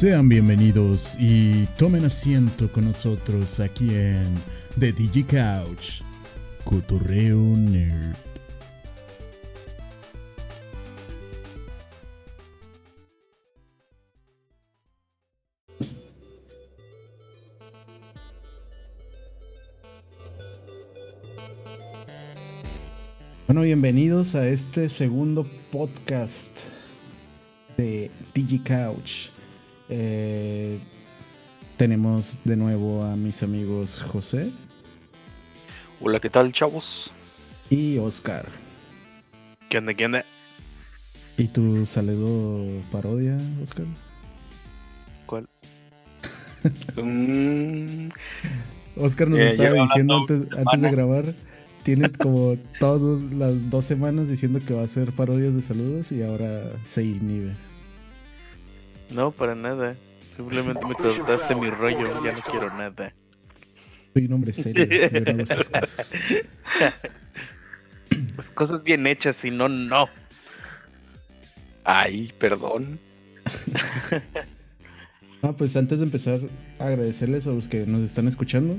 Sean bienvenidos y tomen asiento con nosotros aquí en The Digi Couch. Cotorreo Nerd. Bueno, bienvenidos a este segundo podcast de DigiCouch. Eh, tenemos de nuevo a mis amigos José Hola, ¿qué tal, chavos? y Oscar. ¿Qué onda, qué onda? ¿Y tu saludo parodia, Oscar? ¿Cuál? Mm, Oscar nos Eh, estaba diciendo antes, antes de grabar, tiene como todas las dos semanas diciendo que va a hacer parodias de saludos y ahora se inhibe. No, para nada. Simplemente me cortaste mi rollo, ya no quiero nada. Soy un hombre serio, yo no hago esas cosas. Pues cosas bien hechas, si no, no. Ay, perdón. Ah, pues antes de empezar, agradecerles a los que nos están escuchando.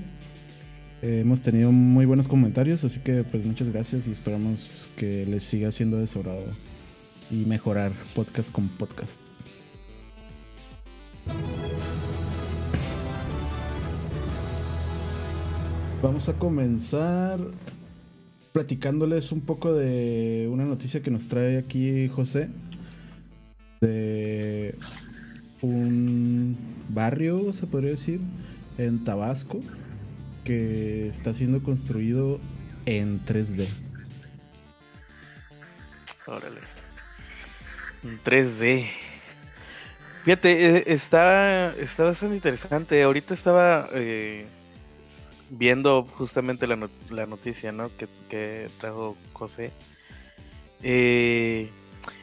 Eh, hemos tenido muy buenos comentarios, así que pues muchas gracias y esperamos que les siga siendo de y mejorar podcast con podcast. Vamos a comenzar platicándoles un poco de una noticia que nos trae aquí José. De un barrio, se podría decir, en Tabasco, que está siendo construido en 3D. Órale. En 3D. Fíjate, eh, está, está bastante interesante. Ahorita estaba eh, viendo justamente la, la noticia, ¿no? Que, que trajo José. Eh,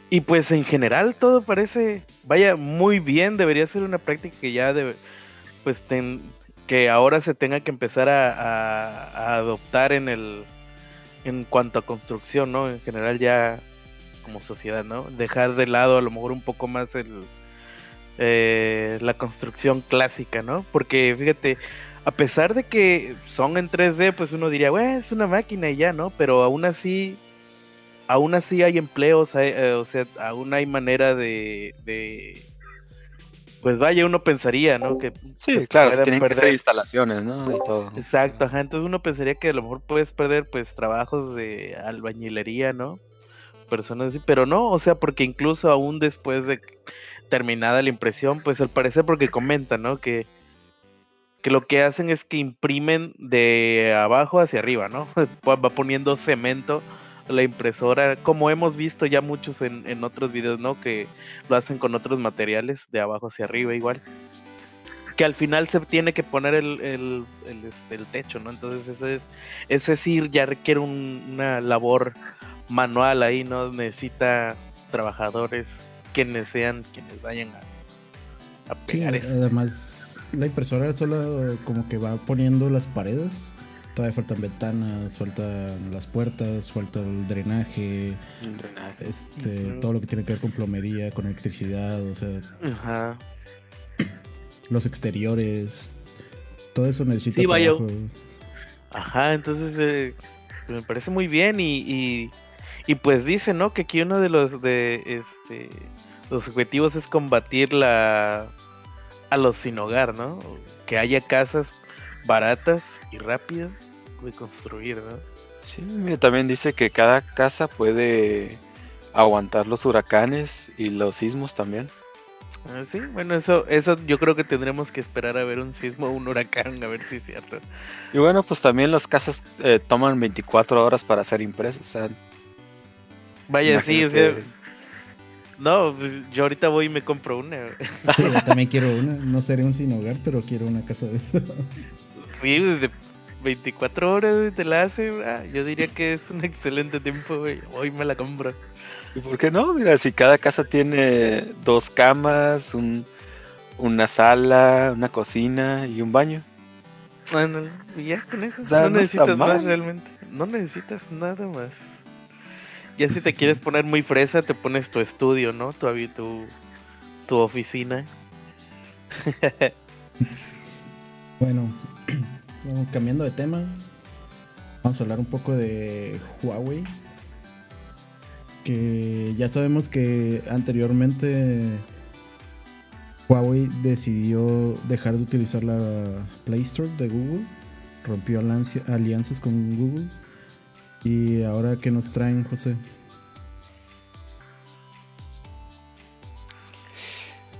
y pues en general todo parece, vaya, muy bien. Debería ser una práctica que ya debe, pues ten- que ahora se tenga que empezar a, a- a adoptar en el, en cuanto a construcción, ¿no? En general ya como sociedad, ¿no? Dejar de lado a lo mejor un poco más el eh, la construcción clásica, ¿no? Porque fíjate, a pesar de que son en 3D, pues uno diría, bueno, es una máquina y ya, ¿no? Pero aún así, aún así hay empleos, hay, eh, o sea, aún hay manera de, de- pues vaya, uno pensaría, ¿no? Que Sí, claro, tienen que ser instalaciones, ¿no? Y todo. Exacto, ajá. Entonces uno pensaría que a lo mejor puedes perder pues trabajos de albañilería, ¿no? Personas así, pero no, o sea, porque incluso aún después de terminada la impresión, pues al parecer porque comentan, ¿no? Que, que lo que hacen es que imprimen de abajo hacia arriba, ¿no? Va poniendo cemento la impresora, como hemos visto ya muchos en, en otros videos, ¿no? Que lo hacen con otros materiales de abajo hacia arriba igual que al final se tiene que poner el, el, el, este, techo, ¿no? Entonces eso es, ese sí ya requiere un- una labor manual ahí, ¿no? Necesita trabajadores quienes sean, quienes vayan a, a Sí, pegar eso. además la impresora solo como que va poniendo las paredes. Todavía faltan ventanas, faltan las puertas, falta el drenaje, este, todo lo que tiene que ver con plomería, con electricidad, o sea, Ajá. los exteriores, todo eso necesita Sí, vaya. Ajá, entonces eh, me parece muy bien y, y, y pues dice, ¿no? Que aquí uno de los de este los objetivos es combatir la a los sin hogar, ¿no? Que haya casas baratas y rápidas de construir, ¿no? Sí, mira, también dice que cada casa puede aguantar los huracanes y los sismos también. Ah, sí, bueno, eso eso yo creo que tendremos que esperar a ver un sismo o un huracán, a ver si es cierto. Y bueno, pues también las casas eh, toman 24 horas para ser impresas. O sea, Vaya, sí, o sea, no, pues, yo ahorita voy y me compro una. Yo también quiero una, no seré un sin hogar, pero quiero una casa de esas. Sí, desde 24 horas güey, te la hace. ah, yo diría que es un excelente tiempo, güey. Hoy me la compro. ¿Y por qué no? Mira, si cada casa tiene dos camas, un, una sala, una cocina y un baño. Ya con eso. O sea, no no necesitas más realmente. No necesitas nada más. Ya si te quieres poner muy fresa, te pones tu estudio, ¿no? Tu, tu, tu oficina. bueno, cambiando de tema, vamos a hablar un poco de Huawei. Que ya sabemos que anteriormente Huawei decidió dejar de utilizar la Play Store de Google, rompió alianzas con Google. Y ahora, ¿qué nos traen, José?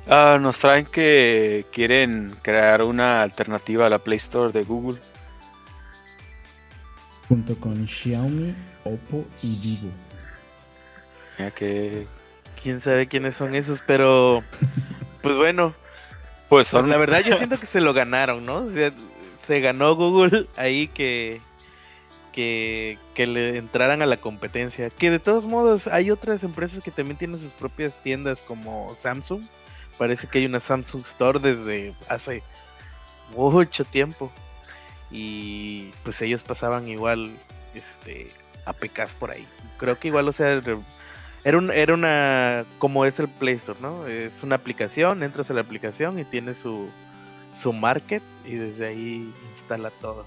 Ah, nos traen que quieren crear una alternativa a la Play Store de Google. Junto con Xiaomi, Oppo y Vivo. Ya que... Quién sabe quiénes son esos, pero... pues bueno. Pues son... La verdad yo siento que se lo ganaron, ¿no? se ganó Google ahí que... Que, le entraran a la competencia. Que de todos modos hay otras empresas que también tienen sus propias tiendas como Samsung parece que hay una Samsung Store desde hace mucho tiempo. Y pues ellos pasaban igual este APKs por ahí. Creo que igual, o sea, era, un, era una, como es el Play Store, ¿no? Es una aplicación, entras a la aplicación y tiene su, su market y desde ahí instala todo.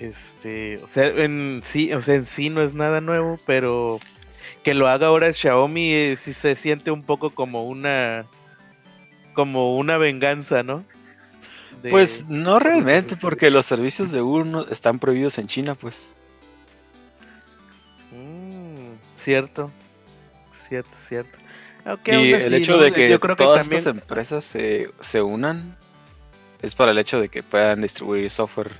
Este, o sea, en sí, o sea, en sí no es nada nuevo, pero que lo haga ahora Xiaomi eh, si se siente un poco como una como una venganza, ¿no? pues no realmente, porque los servicios de Google están prohibidos en China, pues. Mm, cierto, cierto, cierto. y el hecho de que todas estas empresas se, se unan es para el hecho de que puedan distribuir software,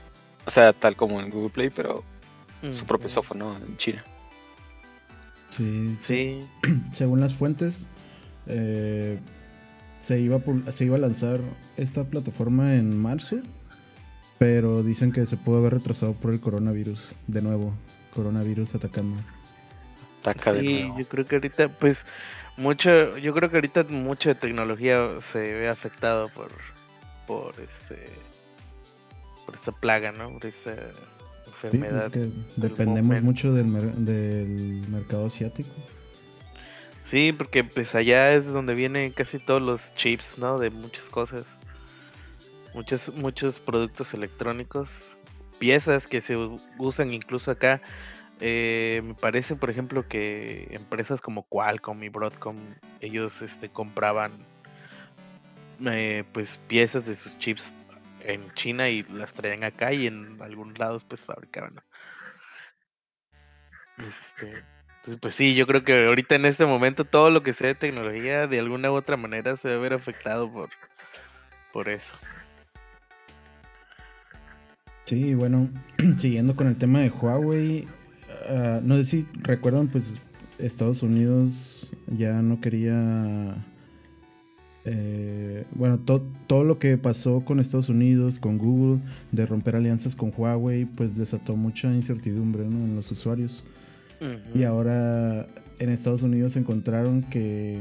o sea, tal como en Google Play, pero su propio software, ¿no? En China. Sí, sí. Según las fuentes, eh, se, iba se iba a lanzar esta plataforma en marzo, pero dicen que se pudo haber retrasado por el coronavirus. De nuevo, coronavirus atacando. sí, yo creo que ahorita, pues, mucho, yo creo que ahorita mucha tecnología se ve afectado por, por este, por esta plaga, ¿no? Por esta enfermedad. dependemos mucho del, del mercado asiático. Sí, porque pues allá es donde vienen casi todos los chips, ¿no? De muchas cosas. Muchos, muchos productos electrónicos. Piezas que se usan incluso acá. Eh, me parece, por ejemplo, que empresas como Qualcomm y Broadcom, ellos este, compraban eh, pues piezas de sus chips en China y las traían acá y en algunos lados pues fabricaban. Este, entonces, pues sí, yo creo que ahorita en este momento todo lo que sea de tecnología de alguna u otra manera se a ver afectado por, por eso. Sí, bueno, siguiendo con el tema de Huawei, ah, no sé si recuerdan, pues Estados Unidos ya no quería... Eh, bueno, todo lo que pasó con Estados Unidos, con Google, de romper alianzas con Huawei, pues desató mucha incertidumbre en los usuarios. Y ahora en Estados Unidos encontraron que,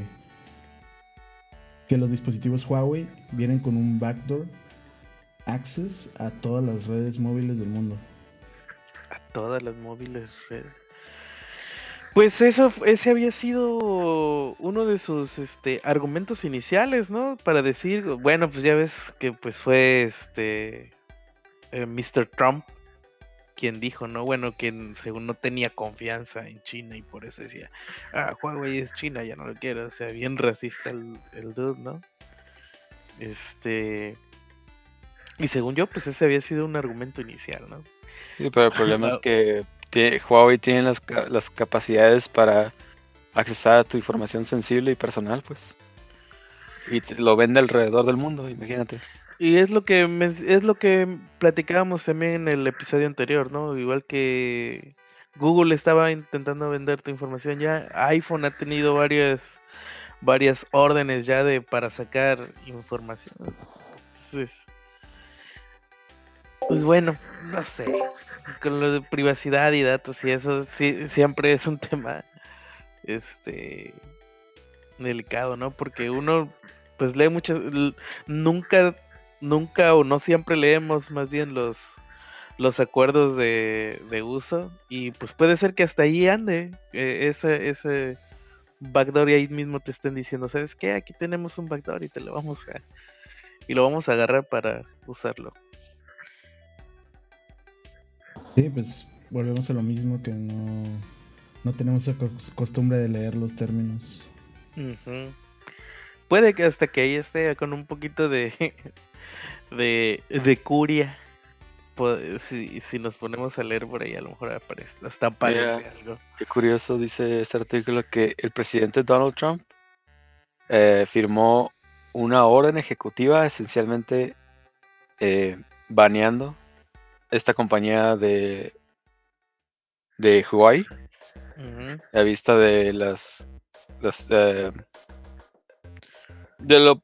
que los dispositivos Huawei vienen con un backdoor access a todas las redes móviles del mundo. A todas las móviles redes. Pues eso, ese había sido uno de sus este, argumentos iniciales, ¿no? Para decir, bueno, pues ya ves que pues fue este eh, Mr. Trump quien dijo, ¿no? Bueno, que según no tenía confianza en China y por eso decía, ah, Huawei es China, ya no lo quiero. O sea, bien racista el, el dude, ¿no? Este. Y según yo, pues ese había sido un argumento inicial, ¿no? Sí, pero el problema es que Huawei tiene las, las capacidades para accesar a tu información sensible y personal, pues. Y lo vende alrededor del mundo, imagínate. Y es lo que es lo que platicábamos también en el episodio anterior, ¿no? Igual que Google estaba intentando vender tu información ya, iPhone ha tenido varias varias órdenes ya de para sacar información. Pues bueno, no sé, con lo de privacidad y datos y eso sí, siempre es un tema este delicado, ¿no? Porque uno pues lee muchas nunca nunca o no siempre leemos más bien los, los acuerdos de, uso y pues puede ser que hasta ahí ande eh, ese, ese backdoor y ahí mismo te estén diciendo, ¿sabes qué? Aquí tenemos un backdoor y te lo vamos a, y lo vamos a agarrar para usarlo. Sí, pues volvemos a lo mismo que no, no tenemos esa costumbre de leer los términos. Puede que hasta que ahí esté con un poquito de, de, de curia si, si, nos ponemos a leer por ahí, a lo mejor aparece, hasta aparece algo. Qué curioso dice este artículo que el presidente Donald Trump eh, firmó una orden ejecutiva esencialmente eh, baneando esta compañía de de Huawei a vista de las, las eh, de lo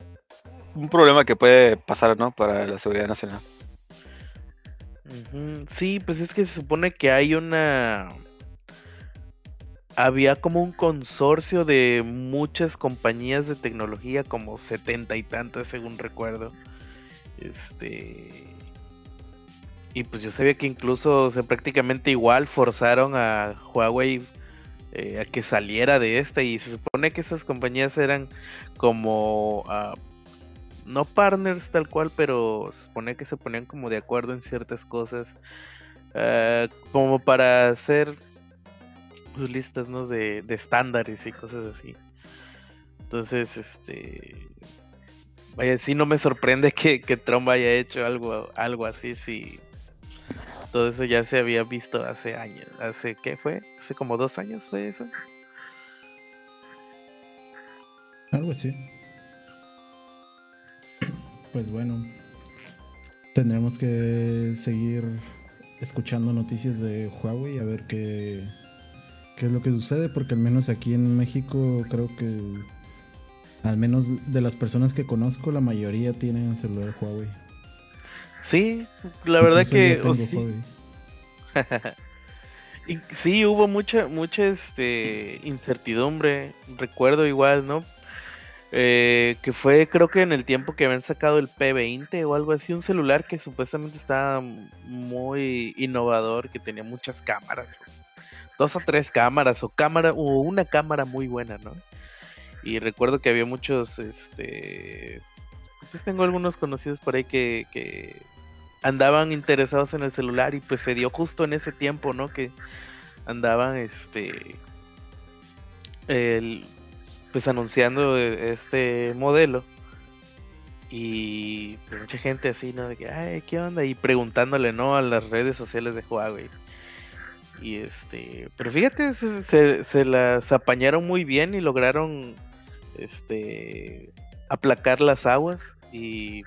un problema que puede pasar no para la seguridad nacional. Sí, pues es que se supone que hay una... Había como un consorcio de muchas compañías de tecnología, como setenta y tantas según recuerdo. Este... Y pues yo sabía que incluso, o prácticamente igual forzaron a Huawei eh, a que saliera de esta y se supone que esas compañías eran como ah, no partners tal cual, pero supone que se ponían como de acuerdo en ciertas cosas, eh, como para hacer sus listas ¿no? de, estándares y cosas así. Entonces, este, vaya, sí no me sorprende que, que Trump haya hecho algo, algo así, si todo eso ya se había visto hace años, hace, ¿qué fue? Hace como dos años fue eso. Algo así pues bueno, tendremos que seguir escuchando noticias de Huawei a ver qué, qué es lo que sucede, porque al menos aquí en México creo que al menos de las personas que conozco, la mayoría tienen celular Huawei. Sí, la verdad que... sí. hubo mucha, mucha este, incertidumbre, recuerdo igual, ¿no? Eh, que fue creo que en el tiempo que habían sacado el P20 o algo así, un celular que supuestamente estaba muy innovador, que tenía muchas cámaras, dos o tres cámaras o cámara o una cámara muy buena, ¿no? Y recuerdo que había muchos, este, pues tengo algunos conocidos por ahí que, que andaban interesados en el celular y pues se dio justo en ese tiempo, ¿no? Que andaban, este, el, pues anunciando este modelo. Y pues mucha gente así, ¿no? De que, ay, ¿qué onda? Y preguntándole, ¿no? A las redes sociales de Huawei. Y este, pero fíjate, se, se las apañaron muy bien y lograron, este, aplacar las aguas. Y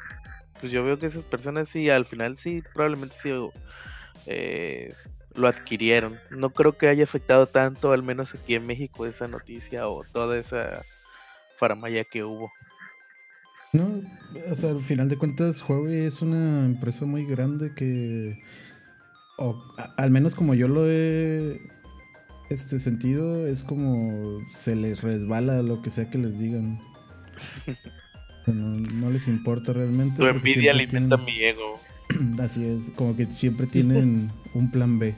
pues yo veo que esas personas sí, al final sí, probablemente sí eh, lo adquirieron. No creo que haya afectado tanto, al menos aquí en México, esa noticia o toda esa faramaya que hubo. No, o sea, al final de cuentas, Huawei es una empresa muy grande que, o al menos como yo lo he este sentido, es como se les resbala lo que sea que les digan. no, les importa realmente. Tu envidia alimenta mi ego. Así es, como que siempre tienen un plan B.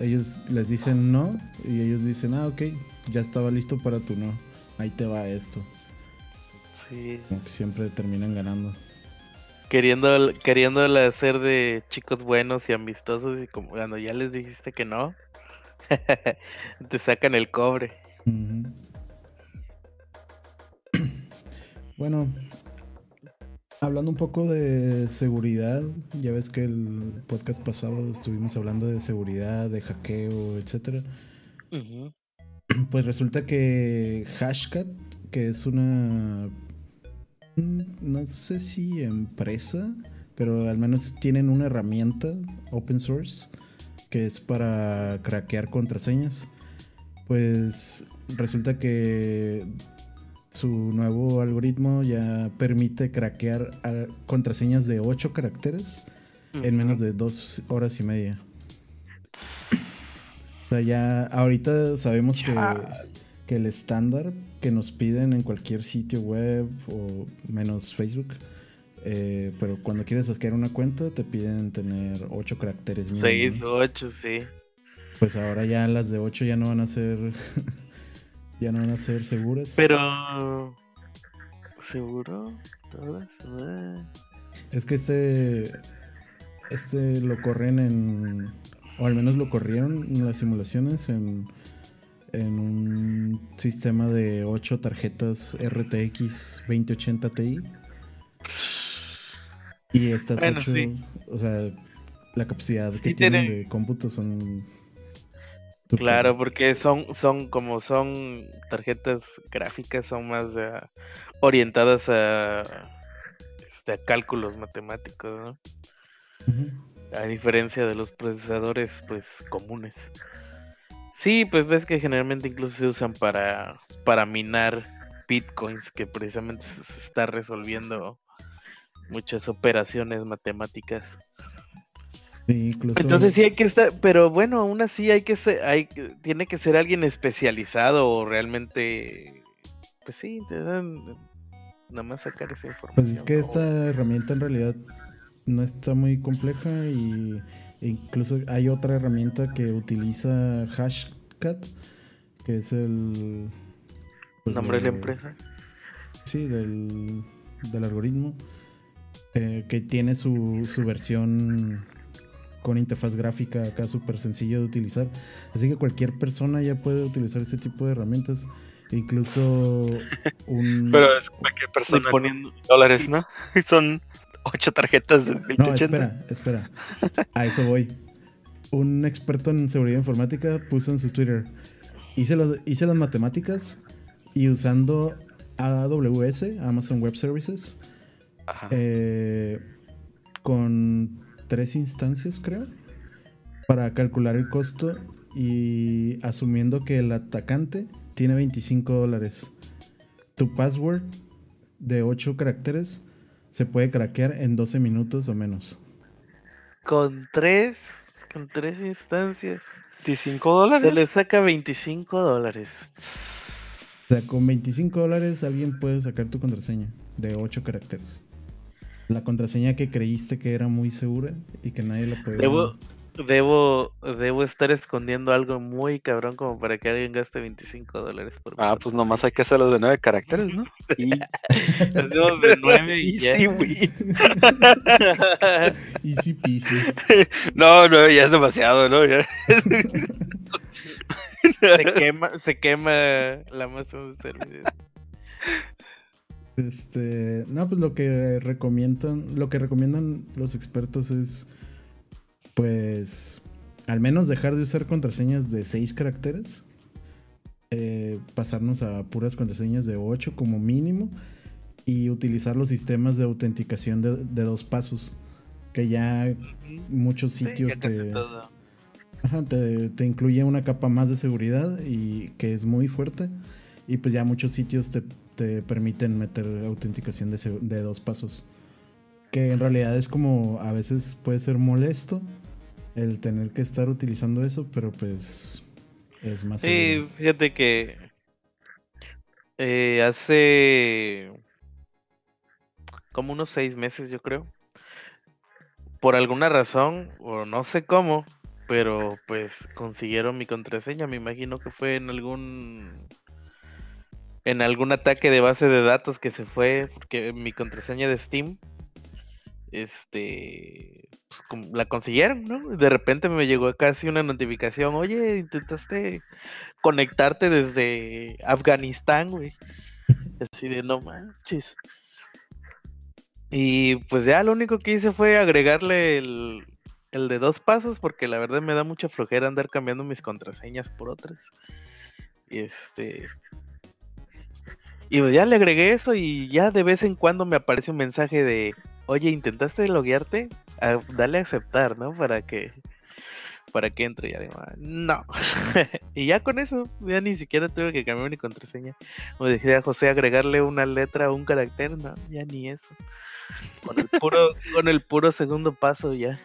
Ellos, les dicen no y ellos dicen, ah, ok, ya estaba listo para tu no. Ahí te va esto. Sí. Como que siempre terminan ganando. Queriendo, queriendo hacer de chicos buenos y amistosos y como cuando ya les dijiste que no, te sacan el cobre. Bueno, Hablando un poco de seguridad, ya ves que el podcast pasado estuvimos hablando de seguridad, de hackeo, etcétera. Pues resulta que Hashcat, que es una no sé si empresa, pero al menos tienen una herramienta open source que es para craquear contraseñas. Pues resulta que su nuevo algoritmo ya permite craquear contraseñas de 8 caracteres en menos de 2 horas y media. O sea, ya ahorita sabemos que, que, el estándar que nos piden en cualquier sitio web o menos Facebook, eh, pero cuando quieres sacar una cuenta te piden tener 8 caracteres. 6 o 8, sí. Pues ahora ya las de 8 ya no van a ser ya no van a ser seguras. Pero ¿Seguro? ¿Todas? Es que este. Este lo corren en. O al menos lo corrieron en las simulaciones en. En un sistema de 8 tarjetas RTX 2080 Ti. Y estas 8. O sea, la capacidad que tienen de cómputo son Claro, porque son, son como son tarjetas gráficas, son más orientadas a, este, a cálculos matemáticos, ¿no? A diferencia de los procesadores, pues, comunes. Sí, pues ves que generalmente incluso se usan para, para minar bitcoins, que precisamente se está resolviendo muchas operaciones matemáticas. Entonces sí hay que estar, pero bueno, aún así hay que ser, hay, tiene que ser alguien especializado o realmente, pues sí, te dan nada más sacar esa información. Pues es que esta herramienta en realidad no está muy compleja y incluso hay otra herramienta que utiliza Hashcat, que es el pues, nombre de, la empresa. Sí, del, del algoritmo, eh, que tiene su, su versión con interfaz gráfica acá súper sencillo de utilizar. Así que cualquier persona ya puede utilizar este tipo de herramientas. Incluso un... Pero es cualquier persona poniendo dólares, ¿no? Son ocho tarjetas de 2080. No, espera, espera. A eso voy. Un experto en seguridad informática puso en su Twitter. Hice, hice las matemáticas y usando AWS, Amazon Web Services, eh, con tres instancias, creo, para calcular el costo y asumiendo que el atacante tiene 25 dólares. Tu password de 8 caracteres se puede craquear en 12 minutos o menos. Con tres, con tres instancias. 25 dólares. Se le saca 25 dólares. O sea, con 25 dólares alguien puede sacar tu contraseña de 8 caracteres la contraseña que creíste que era muy segura y que nadie la podía. Debo, debo, debo estar escondiendo algo muy cabrón como para que alguien gaste 25 dólares por Ah, pues nomás hay que hacerlo de 9 caracteres, ¿no? Y... Hacemos de 9 y ya. Easy peasy. No, no, ya es demasiado, ¿no? Ya... se quema, se quema la masa de servicio. Este, no, pues lo que recomiendan, lo que recomiendan los expertos es, pues, al menos dejar de usar contraseñas de 6 caracteres, eh, pasarnos a puras contraseñas de 8 como mínimo y utilizar los sistemas de autenticación de, dos pasos, que ya muchos sitios te, te, te incluye una capa más de seguridad y que es muy fuerte y pues ya muchos sitios te te permiten meter autenticación de, dos pasos. Que en realidad es como a veces puede ser molesto el tener que estar utilizando eso, pero pues es más. Sí, fíjate que eh, hace como unos seis meses, yo creo. Por alguna razón, o no sé cómo, pero pues consiguieron mi contraseña. Me imagino que fue en algún en algún ataque de base de datos que se fue, porque mi contraseña de Steam, este, pues, la consiguieron, ¿no? De repente me llegó casi una notificación, oye, intentaste conectarte desde Afganistán, güey. Así de no manches. Y pues ya lo único que hice fue agregarle el, el de dos pasos, porque la verdad me da mucha flojera andar cambiando mis contraseñas por otras. Este, y pues ya le agregué eso y ya de vez en cuando me aparece un mensaje de, oye, ¿intentaste loguearte? Ah, dale a aceptar, ¿no? Para que para que entre. Ya digo, ah, no. y ya con eso, ya ni siquiera tuve que cambiar mi contraseña. Como dije a José, agregarle una letra o un carácter, no, ya ni eso. Con el puro, con el puro segundo paso ya.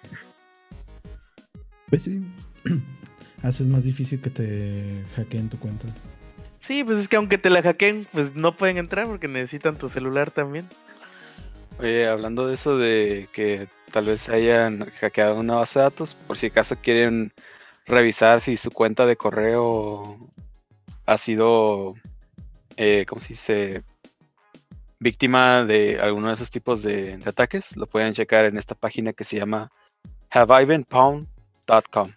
Pues sí. Haces más difícil que te hackeen tu cuenta. Sí, pues es que aunque te la hackeen, pues no pueden entrar porque necesitan tu celular también. Oye, hablando de eso de que tal vez hayan hackeado una base de datos, por si acaso quieren revisar si su cuenta de correo ha sido, eh, ¿cómo se dice? víctima de alguno de esos tipos de, ataques, lo pueden checar en esta página que se llama haveibenpound.com.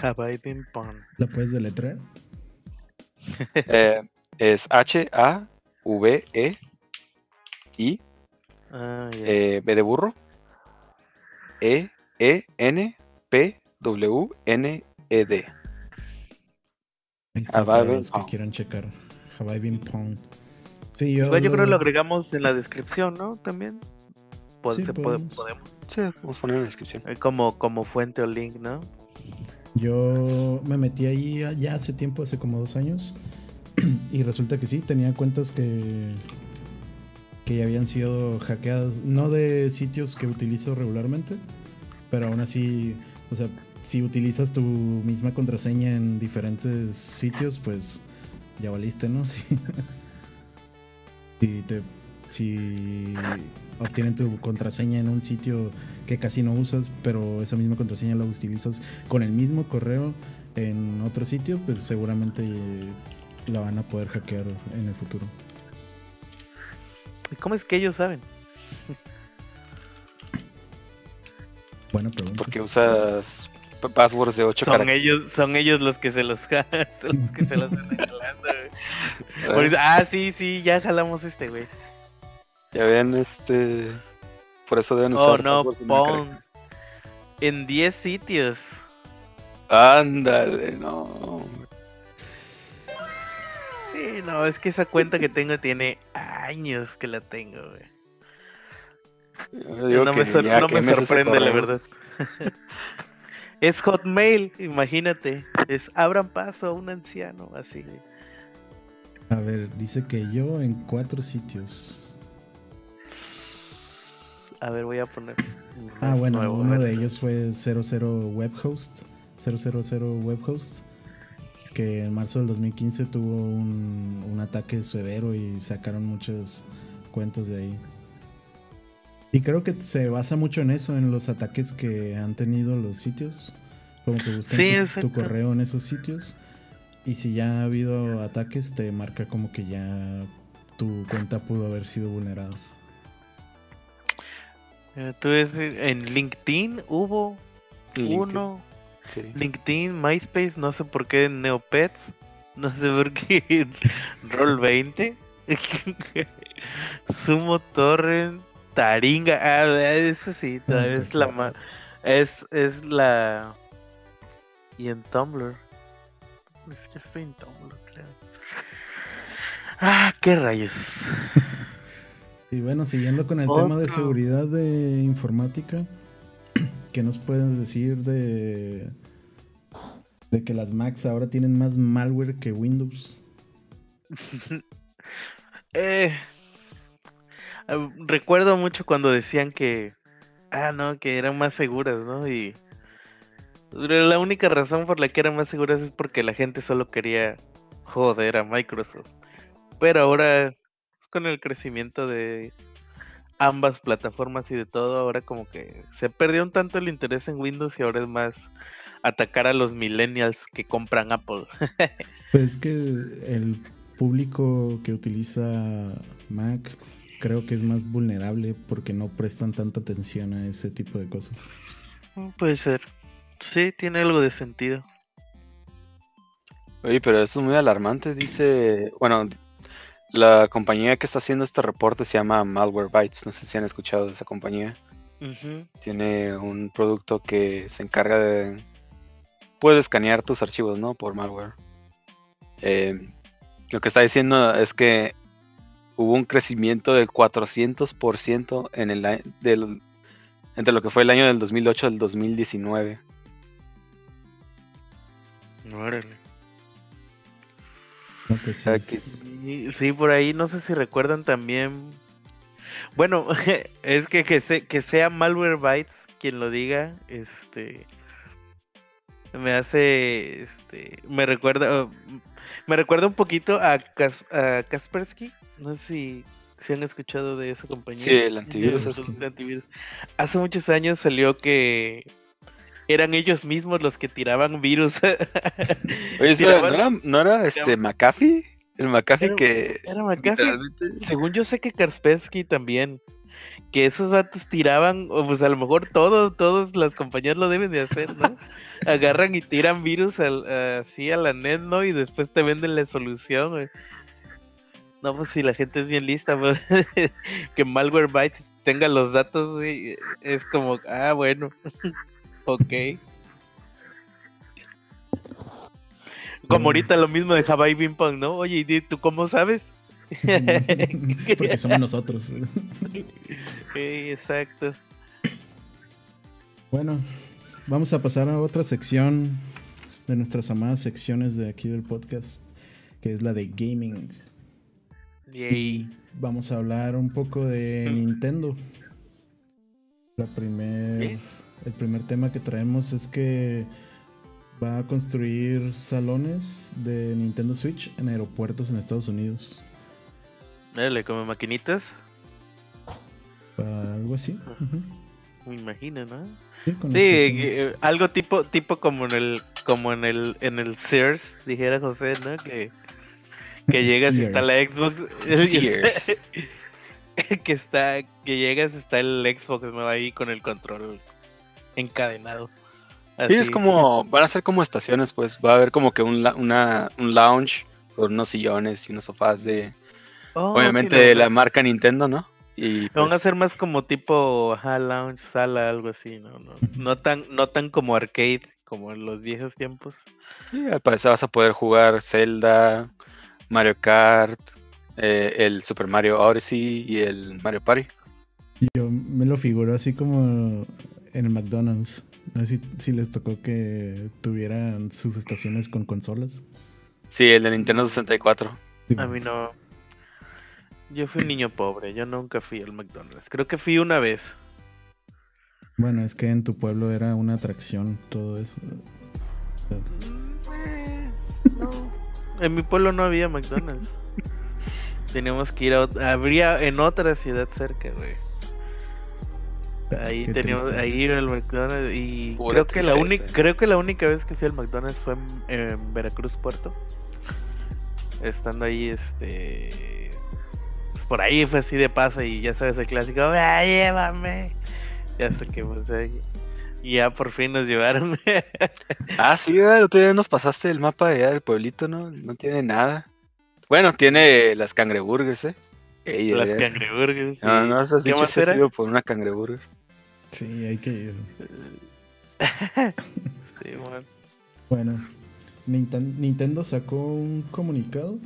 Have I been pawned? ¿La puedes deletrear? eh, es H-A-V-E-I ah, eh, B de burro E-E-N-P-W-N-E-D. Been que quieran checar. Have I been pawned? Sí, yo, yo creo que lo agregamos en la descripción, ¿no? También. sí, se podemos. podemos. Sí, podemos poner en la descripción. Como, como fuente o link, ¿no? Yo me metí ahí ya hace tiempo, hace como dos años. Y resulta que sí, tenía cuentas que, que ya habían sido hackeadas. No de sitios que utilizo regularmente, pero aún así, o sea, si utilizas tu misma contraseña en diferentes sitios, pues ya valiste, ¿no? Si, te, si obtienen tu contraseña en un sitio que casi no usas, pero esa misma contraseña la utilizas con el mismo correo en otro sitio, pues seguramente la van a poder hackear en el futuro. ¿Y cómo es que ellos saben? Buena pregunta. Porque usas passwords de 8 son Ellos, son ellos los que se los, los que se los están jalando, ah, sí, sí, ya jalamos este, güey. Ya ven, este. Por eso deben oh, usar. Oh, no, pon. En 10 sitios. Ándale, no. Sí, no, es que esa cuenta que tengo tiene años que la tengo, güey. No, me, no me sorprende, la verdad. es Hotmail, imagínate. Es abran paso a un anciano, así. A ver, dice que yo en cuatro sitios. A ver, voy a poner. Ah, bueno, uno de ellos fue 00 Webhost. 000 Webhost. Que en marzo del 2015 tuvo un, un ataque severo y sacaron muchas cuentas de ahí. Y creo que se basa mucho en eso, en los ataques que han tenido los sitios. Como que buscan tu, correo en esos sitios. Y si ya ha habido ataques, te marca como que ya tu cuenta pudo haber sido vulnerada. Eh, tú ves, en LinkedIn hubo uno. LinkedIn, MySpace, no sé por qué Neopets, no sé por qué en Roll20. Sumo Torrent, Taringa, ah, eso sí, es la es, es la y en Tumblr. Es que estoy en Tumblr, creo. Ah, qué rayos. Y bueno, siguiendo con el tema de seguridad de informática, ¿qué nos pueden decir de, de que las Macs ahora tienen más malware que Windows? eh, recuerdo mucho cuando decían que, ah, no, que eran más seguras, ¿no? Y la única razón por la que eran más seguras es porque la gente solo quería joder a Microsoft. Pero ahora con el crecimiento de ambas plataformas y de todo, ahora como que se perdió un tanto el interés en Windows y ahora es más atacar a los millennials que compran Apple. pues es que el público que utiliza Mac creo que es más vulnerable porque no prestan tanta atención a ese tipo de cosas. Puede ser. Sí, tiene algo de sentido. Oye, pero eso es muy alarmante, dice, bueno, la compañía que está haciendo este reporte se llama Malwarebytes. No sé si han escuchado de esa compañía. Tiene un producto que se encarga de. Puedes escanear tus archivos, ¿no? Por malware. Eh, lo que está diciendo es que hubo un crecimiento del 400% en el del, entre lo que fue el año del 2008 al 2019. Órale. Sí, por ahí no sé si recuerdan también. Bueno, es que que, que sea Malwarebytes quien lo diga, este me hace este me recuerda me recuerda un poquito a, Kaspersky, no sé si, si han escuchado de esa compañía. Sí, el antivirus. Hace muchos años salió que eran ellos mismos los que tiraban virus. Oye, ¿no era, este McAfee? El McAfee que. Era McAfee. Según yo sé que Kaspersky también. Que esos vatos tiraban, o pues a lo mejor todo, todas las compañías lo deben de hacer, ¿no? Agarran y tiran virus así a la net, ¿no? Y después te venden la solución, güey. No, pues si la gente es bien lista, pues, que Malwarebytes tenga los datos, güey, es como, ah, bueno, ok. Como ahorita lo mismo de Hawaii Ping Pong, ¿no? Oye, ¿y tú cómo sabes? Porque somos nosotros. exacto. Bueno, vamos a pasar a otra sección de nuestras amadas secciones de aquí del podcast, que es la de gaming. Y vamos a hablar un poco de Nintendo. La primer, el primer tema que traemos es que va a construir salones de Nintendo Switch en aeropuertos en Estados Unidos. Dale, como maquinitas. algo así. Me imagino, ¿no? Sí, eh, algo tipo, tipo como en el, como en el, en el Sears, dijera José, ¿no? Que, que llegas y está la Xbox. que está, que llegas está el Xbox, ¿no? Ahí con el control encadenado. Sí, es como, van a ser como estaciones, pues va a haber como que un, una, un lounge con unos sillones y unos sofás de, oh, obviamente de la marca Nintendo, ¿no? Y van a pues ser más como tipo ajá, lounge, sala, algo así, ¿no? No, no tan, no tan como arcade como en los viejos tiempos. Sí, al parecer vas a poder jugar Zelda, Mario Kart, eh, el Super Mario Odyssey y el Mario Party. Yo me lo figuro así como en el McDonald's. No sé si, les tocó que tuvieran sus estaciones con consolas. Sí, el de Nintendo 64. A mí no. Yo fui un niño pobre, yo nunca fui al McDonald's. Creo que fui una vez. Bueno, es que en tu pueblo era una atracción todo eso. En mi pueblo no había McDonald's. Teníamos que ir a... Habría en otra ciudad cerca, güey. Ahí teníamos, ahí en el McDonald's y creo que la única, creo que la única vez que fui al McDonald's fue en, Veracruz Puerto. Estando ahí, este, pues por ahí fue así de paso y ya sabes el clásico, ah, llévame. Ya sé que pues ahí. Y ya por fin nos llevaron. ah, sí, otro día nos pasaste el mapa allá del pueblito, ¿no? No tiene nada. Bueno, tiene las cangreburgers, ¿eh? las cangreburgers. No, no, has dicho que sido por una cangreburger. Sí, hay que ir. sí, bueno. Bueno, Nintendo sacó un comunicado.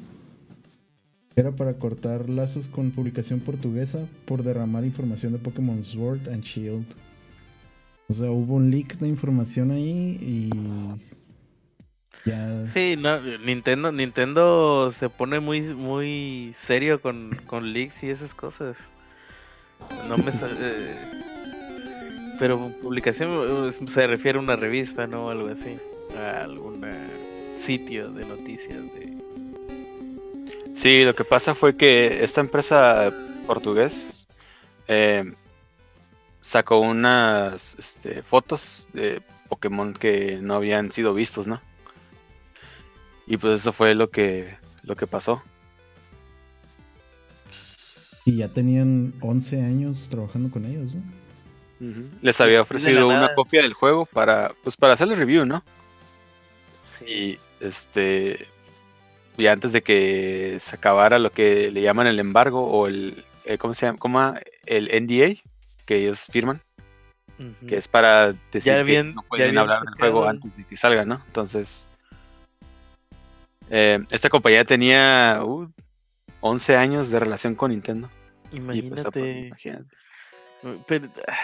Era para cortar lazos con publicación portuguesa por derramar información de Pokémon Sword and Shield. O sea, hubo un leak de información ahí y ya... Sí, no, Nintendo, Nintendo se pone muy, muy serio con, con leaks y esas cosas. No me eh, pero publicación eh, se refiere a una revista, ¿no? Algo así. A algún sitio de noticias de. Sí, lo que pasa fue que esta empresa portugués eh, sacó unas este, fotos de Pokémon que no habían sido vistos, ¿no? Y pues eso fue lo que, lo que pasó. Y ya tenían 11 años trabajando con ellos, ¿no? Les había ofrecido una copia del juego para, pues para hacerle review, ¿no? Sí. Y este, y antes de que se acabara lo que le llaman el embargo o el, eh, ¿cómo se llama? ¿Cómo? El NDA que ellos firman, que es para decir que no pueden hablar del juego antes de que salga, ¿no? Entonces, eh, esta compañía tenía 11 uh, años de relación con Nintendo. Pues, imagínate. imagínate. Pero, ah,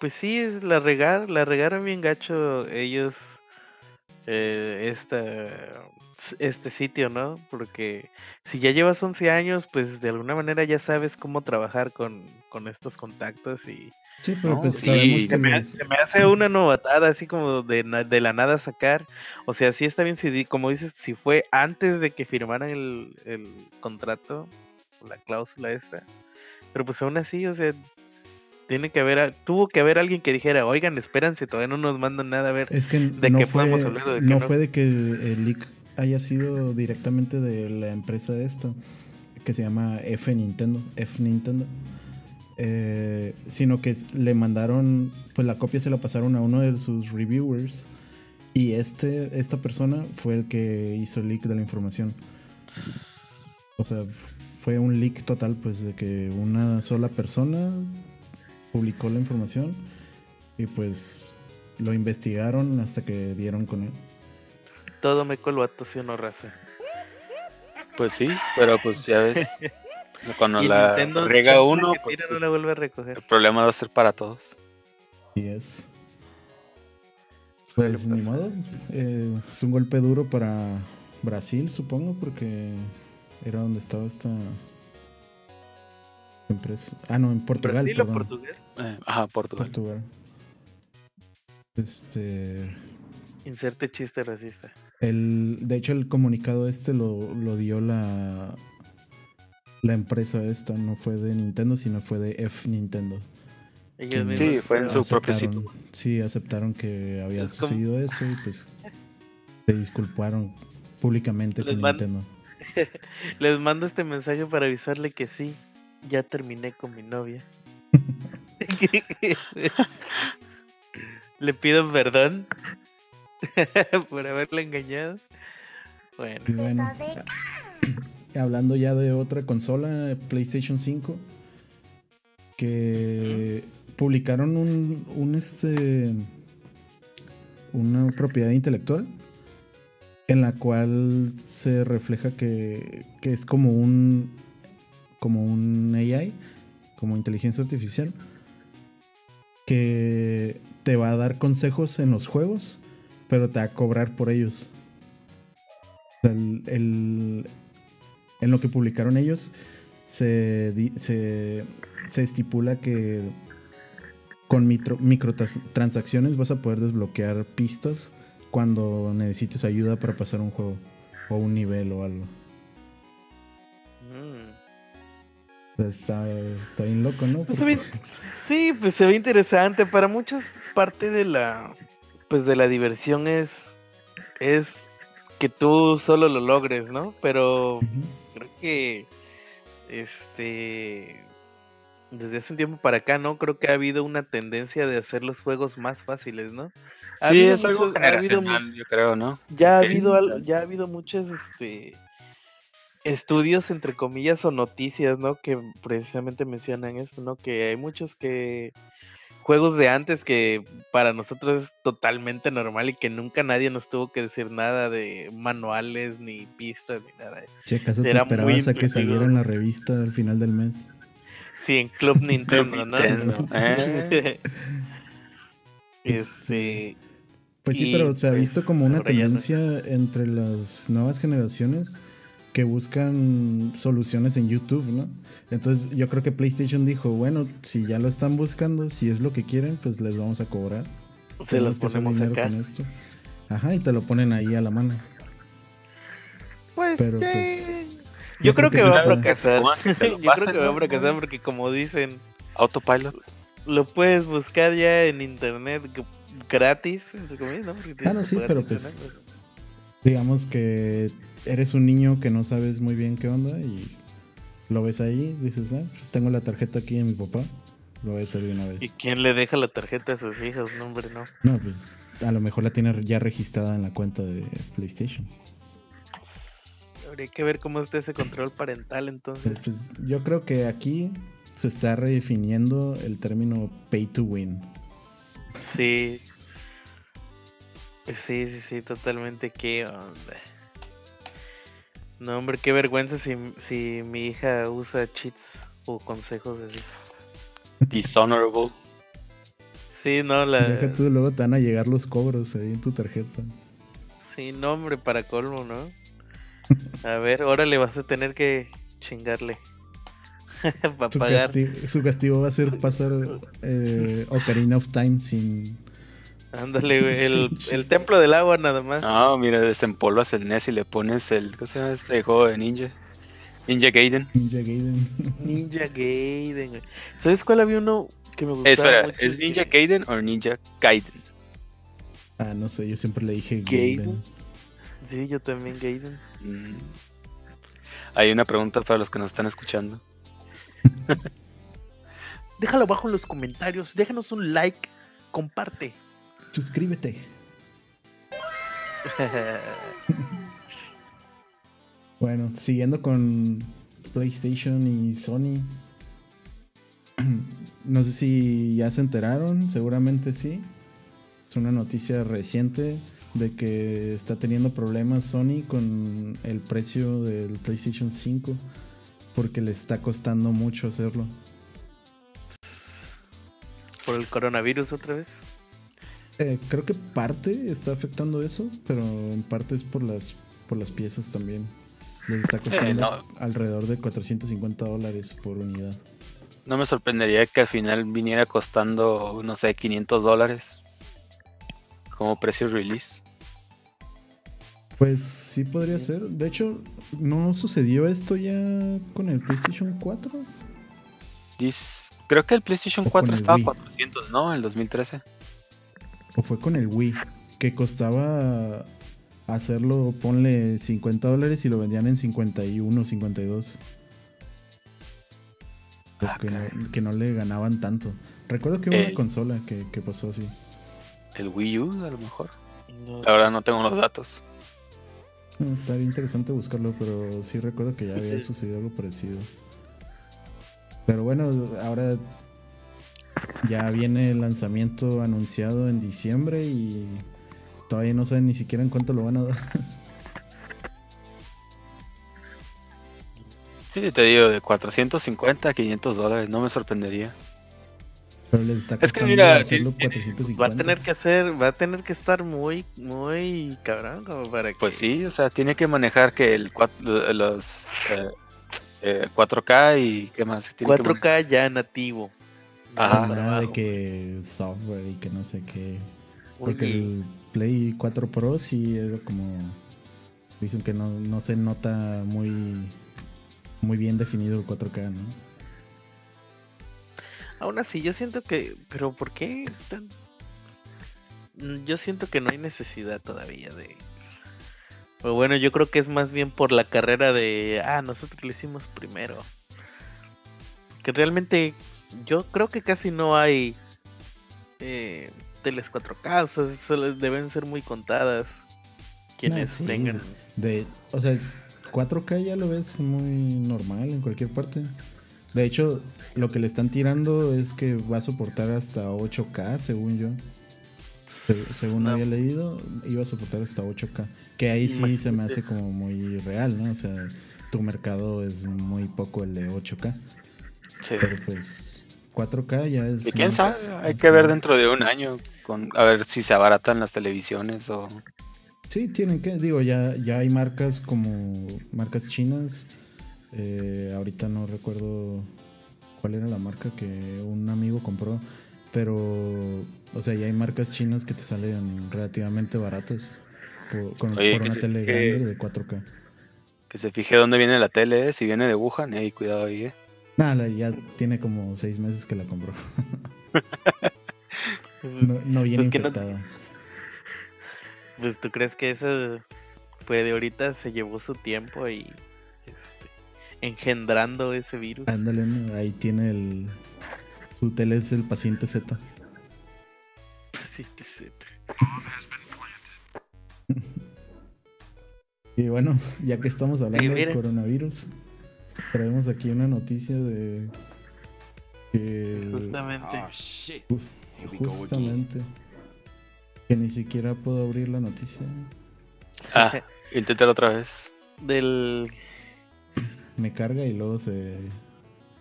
pues sí, es la regar, la regaron bien gacho ellos eh, este sitio, ¿no? Porque si ya llevas 11 años, pues de alguna manera ya sabes cómo trabajar con, estos contactos y... Sí, pero pues sí, se, me, hace una novatada así como de, de, la nada sacar. O sea, sí está bien, si, como dices, si fue antes de que firmaran el, el contrato, la cláusula esta. Pero pues aún así, o sea, tiene que haber, tuvo que haber alguien que dijera, oigan, espérense, todavía no nos mandan nada a ver es que de no qué podemos hablar. De no, fue de que el leak haya sido directamente de la empresa esto, que se llama F Nintendo, F Nintendo. Eh, sino que le mandaron, pues la copia se la pasaron a uno de sus reviewers y este, esta persona fue el que hizo el leak de la información. O sea, fue un leak total, pues, de que una sola persona publicó la información y pues lo investigaron hasta que dieron con él. Todo me colbato, si no raza. Pues sí, pero pues ya ves. Cuando la rega uno, pues, no la vuelve a recoger. el problema va a ser para todos. Sí es. Pues ni modo. Eh, es un golpe duro para Brasil, supongo, porque era donde estaba esta empresa. Ah, no, en Portugal. ¿Brasil o Portugal? Eh, ajá, Portugal. Portugal. Este. Inserte chiste racista. El, de hecho, el comunicado este lo, lo dio la, la empresa esta, no fue de Nintendo, sino fue de F Nintendo. sí, fue en su propio sitio. Sí, aceptaron que había sucedido eso y pues se disculparon públicamente con Nintendo. Les mando este mensaje para avisarle que sí, ya terminé con mi novia. Le pido perdón por haberle engañado. Bueno. Hablando ya de otra consola, PlayStation 5, que publicaron un, un este una propiedad intelectual en la cual se refleja que, que es como un como un AI, como inteligencia artificial, que te va a dar consejos en los juegos, pero te va a cobrar por ellos. en lo que publicaron ellos, se, se, estipula que con microtransacciones vas a poder desbloquear pistas cuando necesites ayuda para pasar un juego o un nivel o algo. Está, está, bien loco, ¿no? Pues sí, pues se ve interesante. Para muchos parte de la pues de la diversión es es que tú solo lo logres, ¿no? Pero creo que este desde hace un tiempo para acá, ¿no? Creo que ha habido una tendencia de hacer los juegos más fáciles, ¿no? sí, es algo generacional, yo creo, ¿no? Ya ha habido, ya ha habido muchos, este, estudios, entre comillas, o noticias, ¿no? Que precisamente mencionan esto, ¿no? Que hay muchos que juegos de antes que para nosotros es totalmente normal y que nunca nadie nos tuvo que decir nada de manuales ni pistas ni nada. Si acaso te esperabas a que saliera en la revista al final del mes. Sí, en Club Nintendo, ¿no? ¿eh? este, pues sí, pero se ha pues, visto como una tendencia entre las nuevas generaciones que buscan soluciones en YouTube, ¿no? Entonces yo creo que PlayStation dijo, bueno, si ya lo están buscando, si es lo que quieren, pues les vamos a cobrar. Se los ponemos acá. Con esto. Ajá, y te lo ponen ahí a la mano. Pues, pero, pues yo, creo, que, va a fracasar. yo creo que va a fracasar porque como dicen... Autopilot. Lo puedes buscar ya en internet gratis, ¿no? Ah, no, sí, pero pues... Digamos que eres un niño que no sabes muy bien qué onda y lo ves ahí, dices, ah, pues tengo la tarjeta aquí de mi papá, lo voy a hacer de una vez. ¿Y quién le deja la tarjeta a sus hijos? No, hombre, no. No, pues a lo mejor la tiene ya registrada en la cuenta de PlayStation. Habría que ver cómo está ese control parental entonces. Pues, yo creo que aquí se está redefiniendo el término pay to win. Sí. Sí, sí, sí, totalmente. ¿Qué onda? No, hombre, qué vergüenza si, si mi hija usa cheats o consejos así. Dishonorable. Sí, no, la. Deja tú, luego te van a llegar los cobros ahí en tu tarjeta. Sí, no, hombre, para colmo, ¿no? A ver, ahora le vas a tener que chingarle. Para pagar. su castigo va a ser pasar eh, Ocarina of Time sin. Ándale, güey. El, el, templo del agua nada más. No, mira, desempolvas el NES y le pones el. ¿Cómo se llama este juego de ninja? Ninja Gaiden. Ninja Gaiden. Ninja Gaiden. ¿Sabes cuál había uno que me gustaba? Espera, ¿es Ninja Gaiden o Ninja Gaiden? Ah, no sé, yo siempre le dije Gaiden. Sí, yo también, Gaiden. Mm. Hay una pregunta para los que nos están escuchando. Déjalo abajo en los comentarios, déjanos un like, comparte. Suscríbete. bueno, siguiendo con PlayStation y Sony. No sé si ya se enteraron, seguramente sí. Es una noticia reciente de que está teniendo problemas Sony con el precio del PlayStation 5 porque le está costando mucho hacerlo. ¿Por el coronavirus otra vez? Eh, creo que parte está afectando eso, pero en parte es por las, por las piezas también. Les está costando alrededor de 450 dólares por unidad. No me sorprendería que al final viniera costando, no sé, 500 dólares como precio release. Pues sí podría ser. De hecho, ¿no sucedió esto ya con el PlayStation 4? creo que el PlayStation 4 estaba a 400, ¿no? En el 2013. O fue con el Wii, que costaba hacerlo, ponle 50 dólares y lo vendían en 51, 52. Pues ah, que, no, le ganaban tanto. Recuerdo que hubo una eh. consola que, pasó así. ¿El Wii U a lo mejor? Ahora no tengo los datos. está bien interesante buscarlo, pero sí recuerdo que ya había sucedido algo parecido. Pero bueno, ahora ya viene el lanzamiento anunciado en diciembre y todavía no saben ni siquiera en cuánto lo van a dar. Sí, te digo, de 450 a 500 dólares, no me sorprendería. Pero les está es que mira, hacerlo 450. va a tener que hacer, va a tener que estar muy, muy cabrón como para Pues sí, o sea, tiene que manejar que el los eh, 4K eh, y qué más. 4K ya nativo. Ajá. Nada de que software y que no sé qué. Porque el Play 4 Pro sí es como. Dicen que no, no se nota muy. Muy bien definido el 4K, ¿no? Aún así, yo siento que. ¿Pero por qué tan.? Yo siento que no hay necesidad todavía de. Pero bueno, yo creo que es más bien por la carrera de. Ah, nosotros lo hicimos primero. Que realmente yo creo que casi no hay eh, teles 4K, o sea, deben ser muy contadas quienes tengan. De, o sea, 4K ya lo ves muy normal en cualquier parte. De hecho, lo que le están tirando es que va a soportar hasta 8K, según yo. según había leído, iba a soportar hasta 8K. Que ahí sí se me hace como muy real, ¿no? O sea, tu mercado es muy poco el de 8K. Sí. Pero pues 4K ya es. ¿Y quién sabe? Hay que ver dentro de un año con a ver si se abaratan las televisiones o. Sí, tienen que, digo, ya, ya hay marcas como marcas chinas. Eh, ahorita no recuerdo cuál era la marca que un amigo compró, pero, o sea, ya hay marcas chinas que te salen relativamente baratas por, con, una tele grande de 4K. Que se fije dónde viene la tele, si viene de Wuhan, ahí cuidado ahí, eh. Nada, ya tiene como seis meses que la compró. no, viene pues infectada. Pues tú crees que eso fue de ahorita, se llevó su tiempo y este, engendrando ese virus. Ándale, ahí tiene el. Su tele es el paciente Z. Paciente Z. y bueno, ya que estamos hablando del coronavirus, traemos aquí una noticia de que justamente ah, justamente que ni siquiera puedo abrir la noticia. Ah, inténtalo otra vez. Del me carga y luego se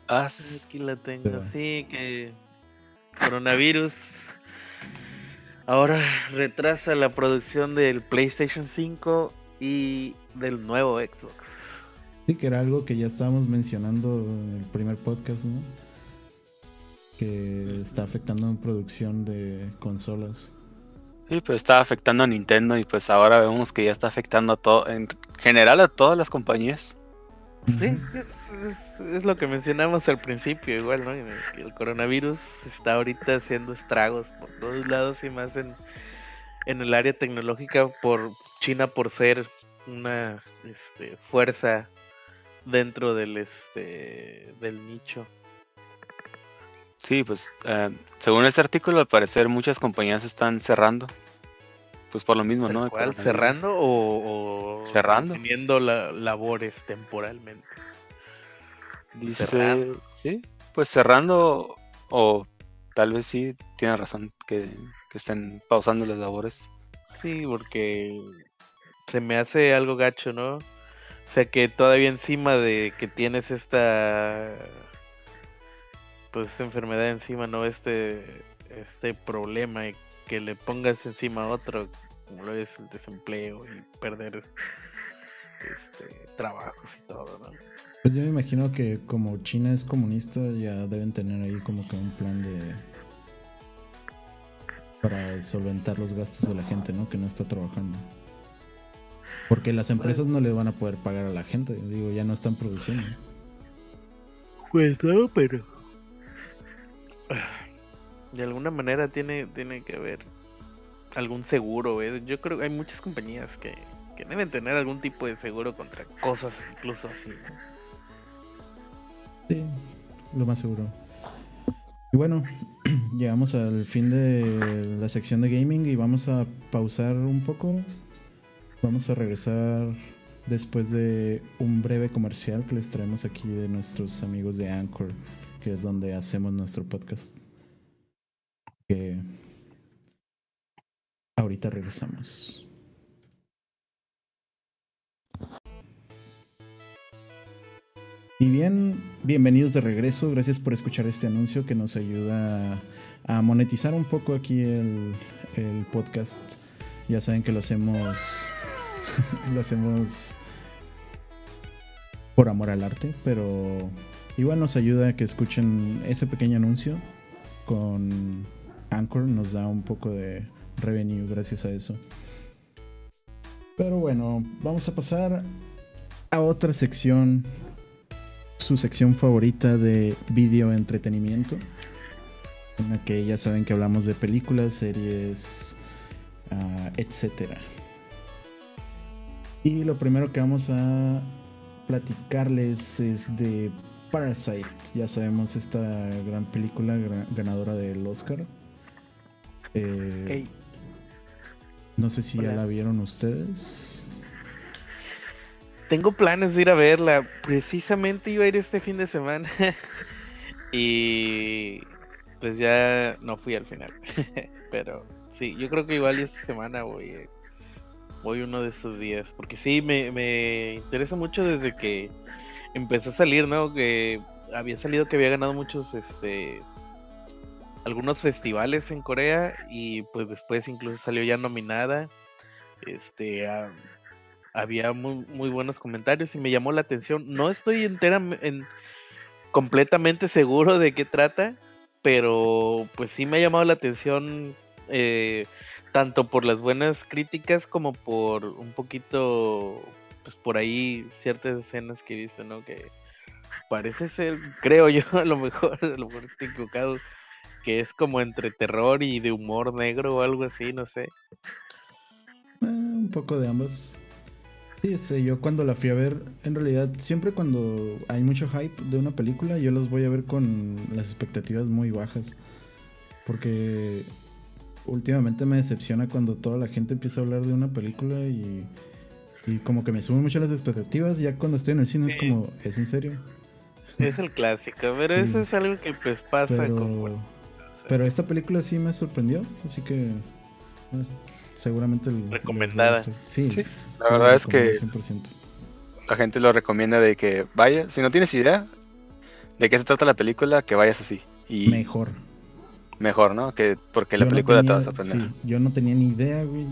Ah, aquí la tengo. Sí, que coronavirus ahora retrasa la producción del PlayStation 5 y del nuevo Xbox. Sí, que era algo que ya estábamos mencionando en el primer podcast, ¿no? Que está afectando en producción de consolas. Sí, pero está afectando a Nintendo y pues ahora vemos que ya está afectando a todo, en general a todas las compañías. Sí, es, lo que mencionamos al principio, igual, ¿no? El, coronavirus está ahorita haciendo estragos por todos lados y más en, en el área tecnológica por China por ser una este, fuerza dentro del este del nicho. Sí, pues eh, según este artículo al parecer muchas compañías están cerrando. Pues por lo mismo, ¿no? Cuál, ¿Cerrando o, cerrando? Teniendo labores temporalmente. Dice, sí, pues cerrando o tal vez sí tiene razón que, que estén pausando las labores. Sí, porque se me hace algo gacho, ¿no? O sea que todavía encima de que tienes esta pues esta enfermedad encima, ¿no? Este este problema y que le pongas encima otro, como lo es el desempleo y perder este trabajos y todo, ¿no? Pues yo me imagino que como China es comunista ya deben tener ahí como que un plan de para solventar los gastos de la gente, ¿no? Que no está trabajando. Porque las empresas no le van a poder pagar a la gente, digo, ya no están produciendo. Pues no, pero de alguna manera tiene, tiene que haber algún seguro, ¿eh? Yo creo que hay muchas compañías que, que deben tener algún tipo de seguro contra cosas incluso así. Sí, lo más seguro. Y bueno, llegamos al fin de la sección de gaming y vamos a pausar un poco. Vamos a regresar después de un breve comercial que les traemos aquí de nuestros amigos de Anchor, que es donde hacemos nuestro podcast. Que ahorita regresamos. Y bien, bienvenidos de regreso. Gracias por escuchar este anuncio que nos ayuda a monetizar un poco aquí el, podcast. Ya saben que lo hacemos. lo hacemos por amor al arte, pero igual nos ayuda a que escuchen ese pequeño anuncio con Anchor. Nos da un poco de revenue gracias a eso. Pero bueno, vamos a pasar a otra sección su sección favorita de video entretenimiento, en la que ya saben que hablamos de películas, series, uh, etc. Y lo primero que vamos a platicarles es de Parasite. Ya sabemos esta gran película ganadora del Oscar. Eh, no sé si ya la vieron ustedes. Tengo planes de ir a verla. Precisamente iba a ir este fin de semana. y pues ya no fui al final. Pero sí, yo creo que igual esta semana voy, voy uno de estos días. Porque sí, me, me interesa mucho desde que empezó a salir, ¿no? Que había salido que había ganado muchos, este, algunos festivales en Corea y pues después incluso salió ya nominada, este, a había muy, muy buenos comentarios y me llamó la atención. No estoy entera, en, completamente seguro de qué trata, pero pues sí me ha llamado la atención eh, tanto por las buenas críticas como por un poquito, pues por ahí ciertas escenas que he visto, ¿no? Que parece ser, creo yo, a lo mejor, a lo mejor estoy equivocado, que es como entre terror y de humor negro o algo así, no sé. Eh, un poco de ambos. Sí, sí, yo cuando la fui a ver, en realidad siempre cuando hay mucho hype de una película, yo los voy a ver con las expectativas muy bajas. Porque últimamente me decepciona cuando toda la gente empieza a hablar de una película y, y como que me suben mucho las expectativas. Ya cuando estoy en el cine es como, ¿es en serio? Es el clásico, pero eso es algo que pues pasa pero, Pero esta película sí me sorprendió, así que seguramente recomendada. Sí, la verdad es que la gente lo recomienda de que vaya, si no tienes idea de qué se trata la película, que vayas así. Y mejor. Mejor, ¿no? Que porque la película te va a sorprender. Sí, yo no tenía ni idea, güey,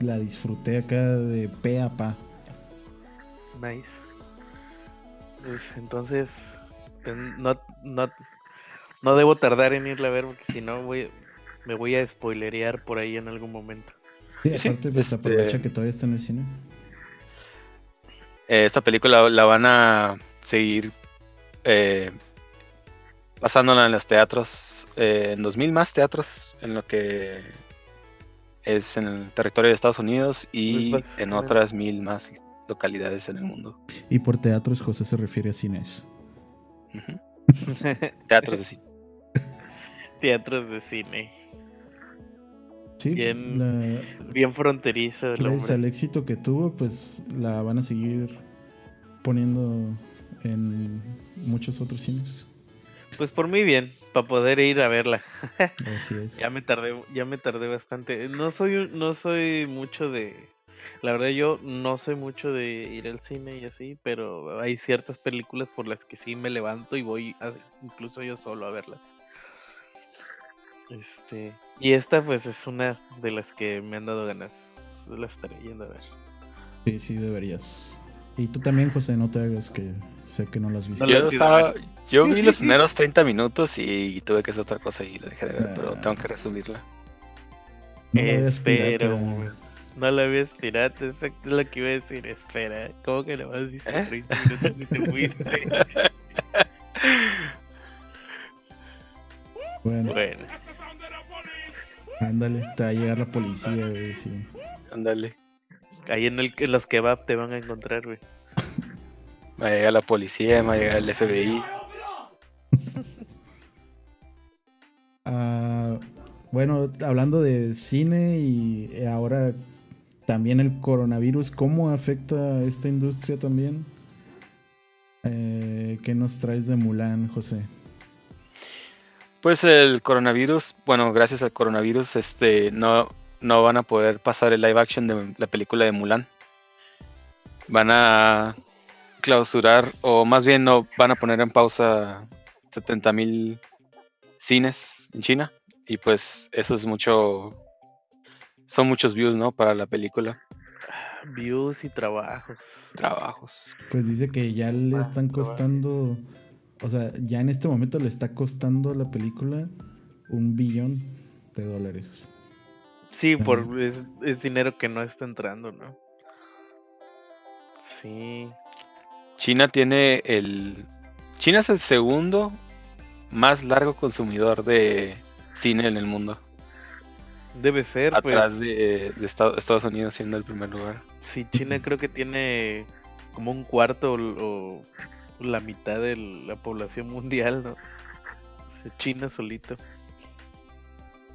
y la disfruté acá de pe a pa. Nice. Pues entonces no, no, no debo tardar en irla a ver porque si no voy, me voy a spoilerear por ahí en algún momento. Sí, aparte, pues este, aprovecha que todavía está en el cine. Eh, esta película la van a seguir eh, pasándola en los teatros, eh, en 2000 más teatros en lo que es en el territorio de Estados Unidos y en otras mil más localidades en el mundo. Y por teatros José se refiere a cines. teatros de cine. Teatros de cine. Sí, bien, bien fronterizo. gracias al éxito que tuvo, pues la van a seguir poniendo en muchos otros cines. Pues por mí bien, para poder ir a verla. Así es. ya me tardé, ya me tardé bastante. No soy, no soy mucho de, la verdad yo no soy mucho de ir al cine y así, pero hay ciertas películas por las que sí me levanto y voy incluso yo solo a verlas. Este, y esta pues es una de las que me han dado ganas. la estaré yendo a ver. Sí, sí deberías. Y tú también, José, no te hagas que sé que no las viste. yo, vi los primeros 30 minutos y tuve que hacer otra cosa y la dejé de ver, pero tengo que resumirla. Espero. No la ves pirata, exacto es lo que iba a decir. Espera, ¿cómo que no vas a 30 minutos y te fuiste? Bueno. bueno. Ándale, te va a llegar la policía, güey, sí. Ándale. Ahí en, el, en los kebab te van a encontrar, güey. Va a llegar la policía, va a llegar el FBI. Ah, bueno, hablando de cine y ahora también el coronavirus, ¿cómo afecta a esta industria también? Eh, ¿Qué nos traes de Mulan, José? Pues el coronavirus, bueno, gracias al coronavirus, este, no, no van a poder pasar el live action de la película de Mulan. Van a clausurar, o más bien no, van a poner en pausa 70 mil cines en China. Y pues eso es mucho, son muchos views, ¿no? Para la película. Views y trabajos. Trabajos. Pues dice que ya le están costando, o sea, ya en este momento le está costando a la película un billón de dólares. Sí, por es, dinero que no está entrando, ¿no? Sí. China tiene el. China es el segundo más largo consumidor de cine en el mundo. Debe ser. Pues. Atrás de, Estados Unidos siendo el primer lugar. Sí, China creo que tiene como un cuarto o, la mitad de la población mundial, ¿no? China solito.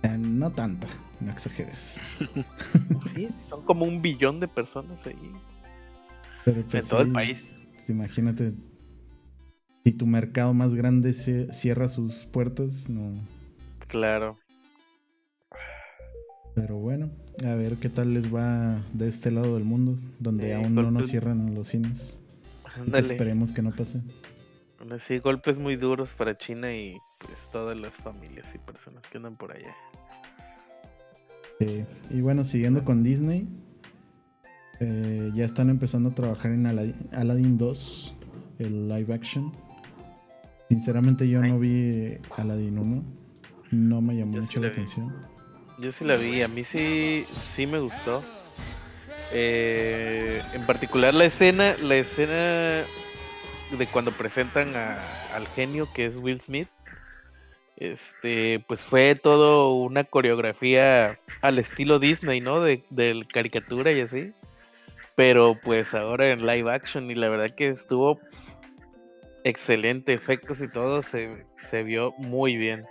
Eh, no tanto, no exageres. sí, son como un billón de personas ahí. Pero pues en todo el país. Pues imagínate, si tu mercado más grande cierra sus puertas, no. Claro. Pero bueno, a ver qué tal les va de este lado del mundo, donde aún no nos cierran los cines. Esperemos que no pase. Sí, golpes muy duros para China y pues todas las familias y personas que andan por allá. y bueno, siguiendo con Disney, eh, ya están empezando a trabajar en Aladdin, 2, el live action. Sinceramente yo no vi Aladdin 1, no me llamó mucho la, atención. Yo sí la vi, a mí sí, sí me gustó. Eh, en particular la escena, la escena de cuando presentan al genio que es Will Smith, este, pues fue todo una coreografía al estilo Disney, ¿no? De, caricatura y así. Pero pues ahora en live action y la verdad que estuvo excelente, efectos y todo, se, vio muy bien.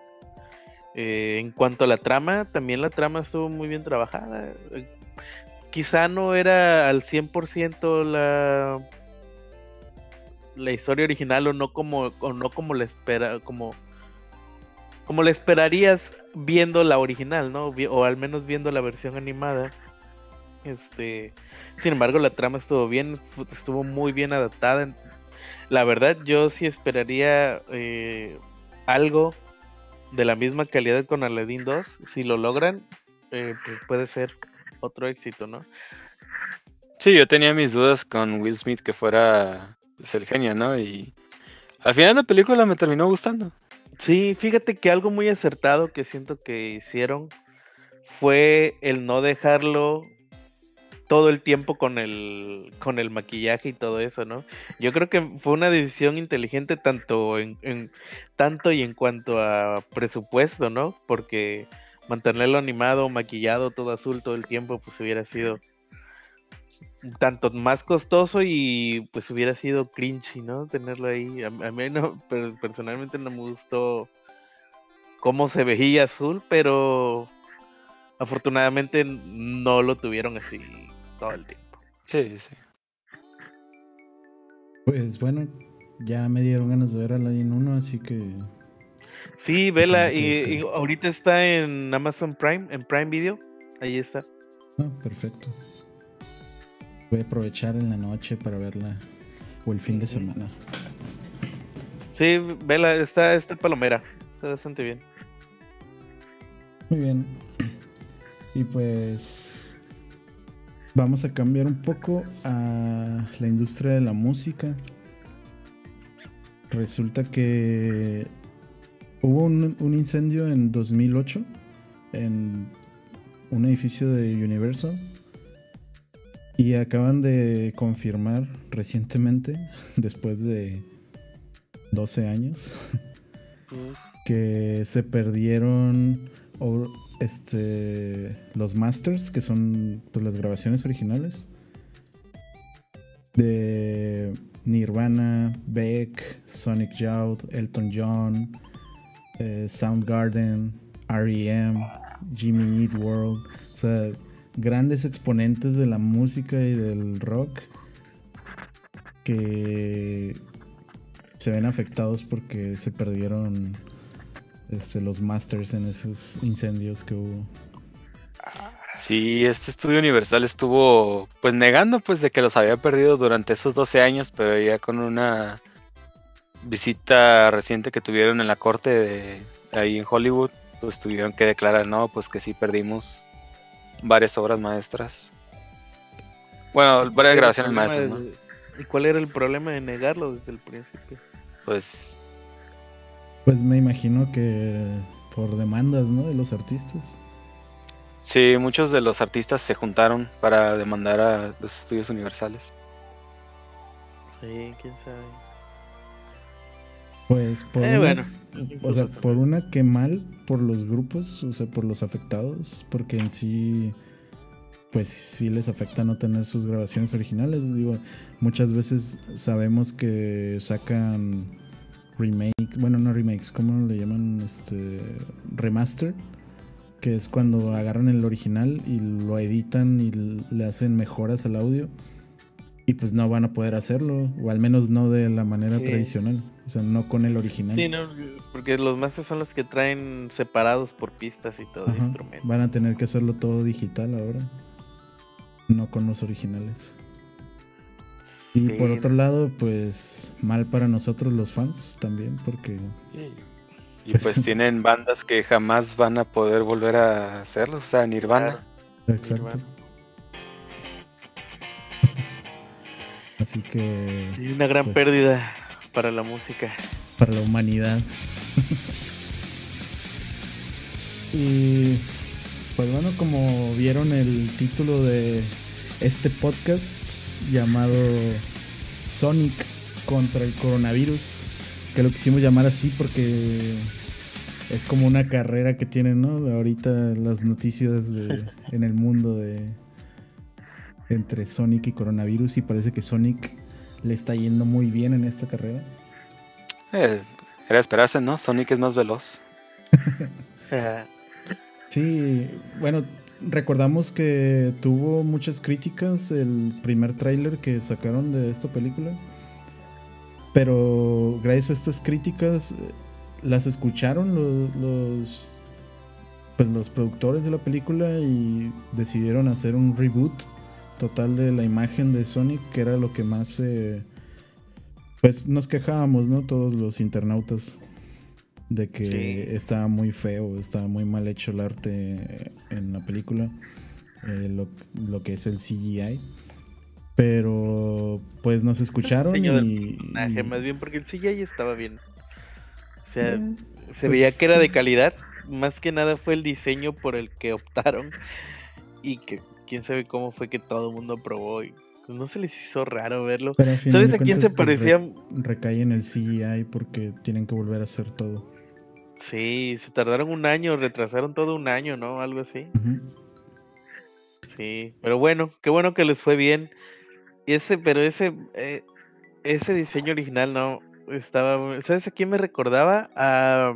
Eh, en cuanto a la trama, también la trama estuvo muy bien trabajada. Quizá no era al 100% la la historia original o no como o no como la espera como como la esperarías viendo la original, ¿no? O al menos viendo la versión animada. Este, sin embargo, la trama estuvo bien, estuvo muy bien adaptada. La verdad, yo sí esperaría eh, algo de la misma calidad con Aladdin 2. Si lo logran, eh, pues puede ser otro éxito, ¿no? Sí, yo tenía mis dudas con Will Smith que fuera es el genio, ¿no? Y al final la película me terminó gustando. Sí, fíjate que algo muy acertado que siento que hicieron fue el no dejarlo todo el tiempo con el con el maquillaje y todo eso, ¿no? Yo creo que fue una decisión inteligente tanto en, tanto y en cuanto a presupuesto, ¿no? Porque mantenerlo animado, maquillado, todo azul todo el tiempo, pues hubiera sido tanto más costoso y pues hubiera sido cringy, ¿no? Tenerlo ahí. A, mí no, pero personalmente no me gustó cómo se veía azul, pero afortunadamente no lo tuvieron así todo el tiempo. Sí, sí. Pues bueno, ya me dieron ganas de ver a la 1, así que. Sí, vela, y, ahorita está en Amazon Prime, en Prime Video. Ahí está. Ah, perfecto. Voy a aprovechar en la noche para verla. O el fin de semana. Sí, vela, está, está palomera. Está bastante bien. Muy bien. Y pues. Vamos a cambiar un poco a la industria de la música. Resulta que hubo un, incendio en 2008 en un edificio de Universal y acaban de confirmar recientemente, después de 12 años, que se perdieron este, los masters, que son pues, las grabaciones originales, de Nirvana, Beck, Sonic Youth, Elton John, eh, Soundgarden, REM, Jimmy Eat World, o sea, grandes exponentes de la música y del rock que se ven afectados porque se perdieron este, los masters en esos incendios que hubo. Sí, este estudio universal estuvo pues negando pues de que los había perdido durante esos 12 años, pero ya con una visita reciente que tuvieron en la corte de ahí en Hollywood, pues tuvieron que declarar, no, pues que sí perdimos varias obras maestras. Bueno, varias grabaciones maestras, ¿Y cuál era el problema de negarlo desde el principio? Pues pues me imagino que por demandas, ¿no? De los artistas. Sí, muchos de los artistas se juntaron para demandar a los estudios universales. Sí, quién sabe. Pues por eh, una, o sea, por una que mal por los grupos, o sea, por los afectados, porque en sí pues sí les afecta no tener sus grabaciones originales. Digo, muchas veces sabemos que sacan remake, bueno, no remakes, ¿cómo le llaman? Este remaster que es cuando agarran el original y lo editan y le hacen mejoras al audio y pues no van a poder hacerlo, o al menos no de la manera tradicional, o sea, no con el original. Sí, no, porque los masters son los que traen separados por pistas y todo el instrumento. Van a tener que hacerlo todo digital ahora, no con los originales. Y por otro lado, pues mal para nosotros los fans también, porque... Y pues tienen bandas que jamás van a poder volver a hacerlo, o sea, Nirvana. Exacto. Así que... Sí, una gran pues, pérdida para la música. Para la humanidad. y pues bueno, como vieron el título de este podcast llamado Sonic contra el coronavirus, que lo quisimos llamar así porque es como una carrera que tienen, ¿no? Ahorita las noticias de, en el mundo de entre Sonic y coronavirus y parece que Sonic le está yendo muy bien en esta carrera. Eh, era esperarse, ¿no? Sonic es más veloz. sí, bueno, recordamos que tuvo muchas críticas el primer tráiler que sacaron de esta película. Pero gracias a estas críticas las escucharon los, pues los productores de la película y decidieron hacer un reboot total de la imagen de Sonic, que era lo que más eh, pues nos quejábamos, ¿no? Todos los internautas de que estaba muy feo, estaba muy mal hecho el arte en la película, eh, lo, lo, que es el CGI. Pero pues nos escucharon y, Más bien porque el CGI estaba bien. O sea, se pues veía que era de calidad. Más que nada fue el diseño por el que optaron. Y que quién sabe cómo fue que todo el mundo aprobó. Y pues, no se les hizo raro verlo. ¿Sabes a quién se pues, parecía? recae en el CGI porque tienen que volver a hacer todo. Sí, se tardaron un año, retrasaron todo un año, ¿no? Algo así. Sí, pero bueno, qué bueno que les fue bien. Ese, pero ese, eh, ese diseño original, no, estaba, ¿sabes a quién me recordaba? A,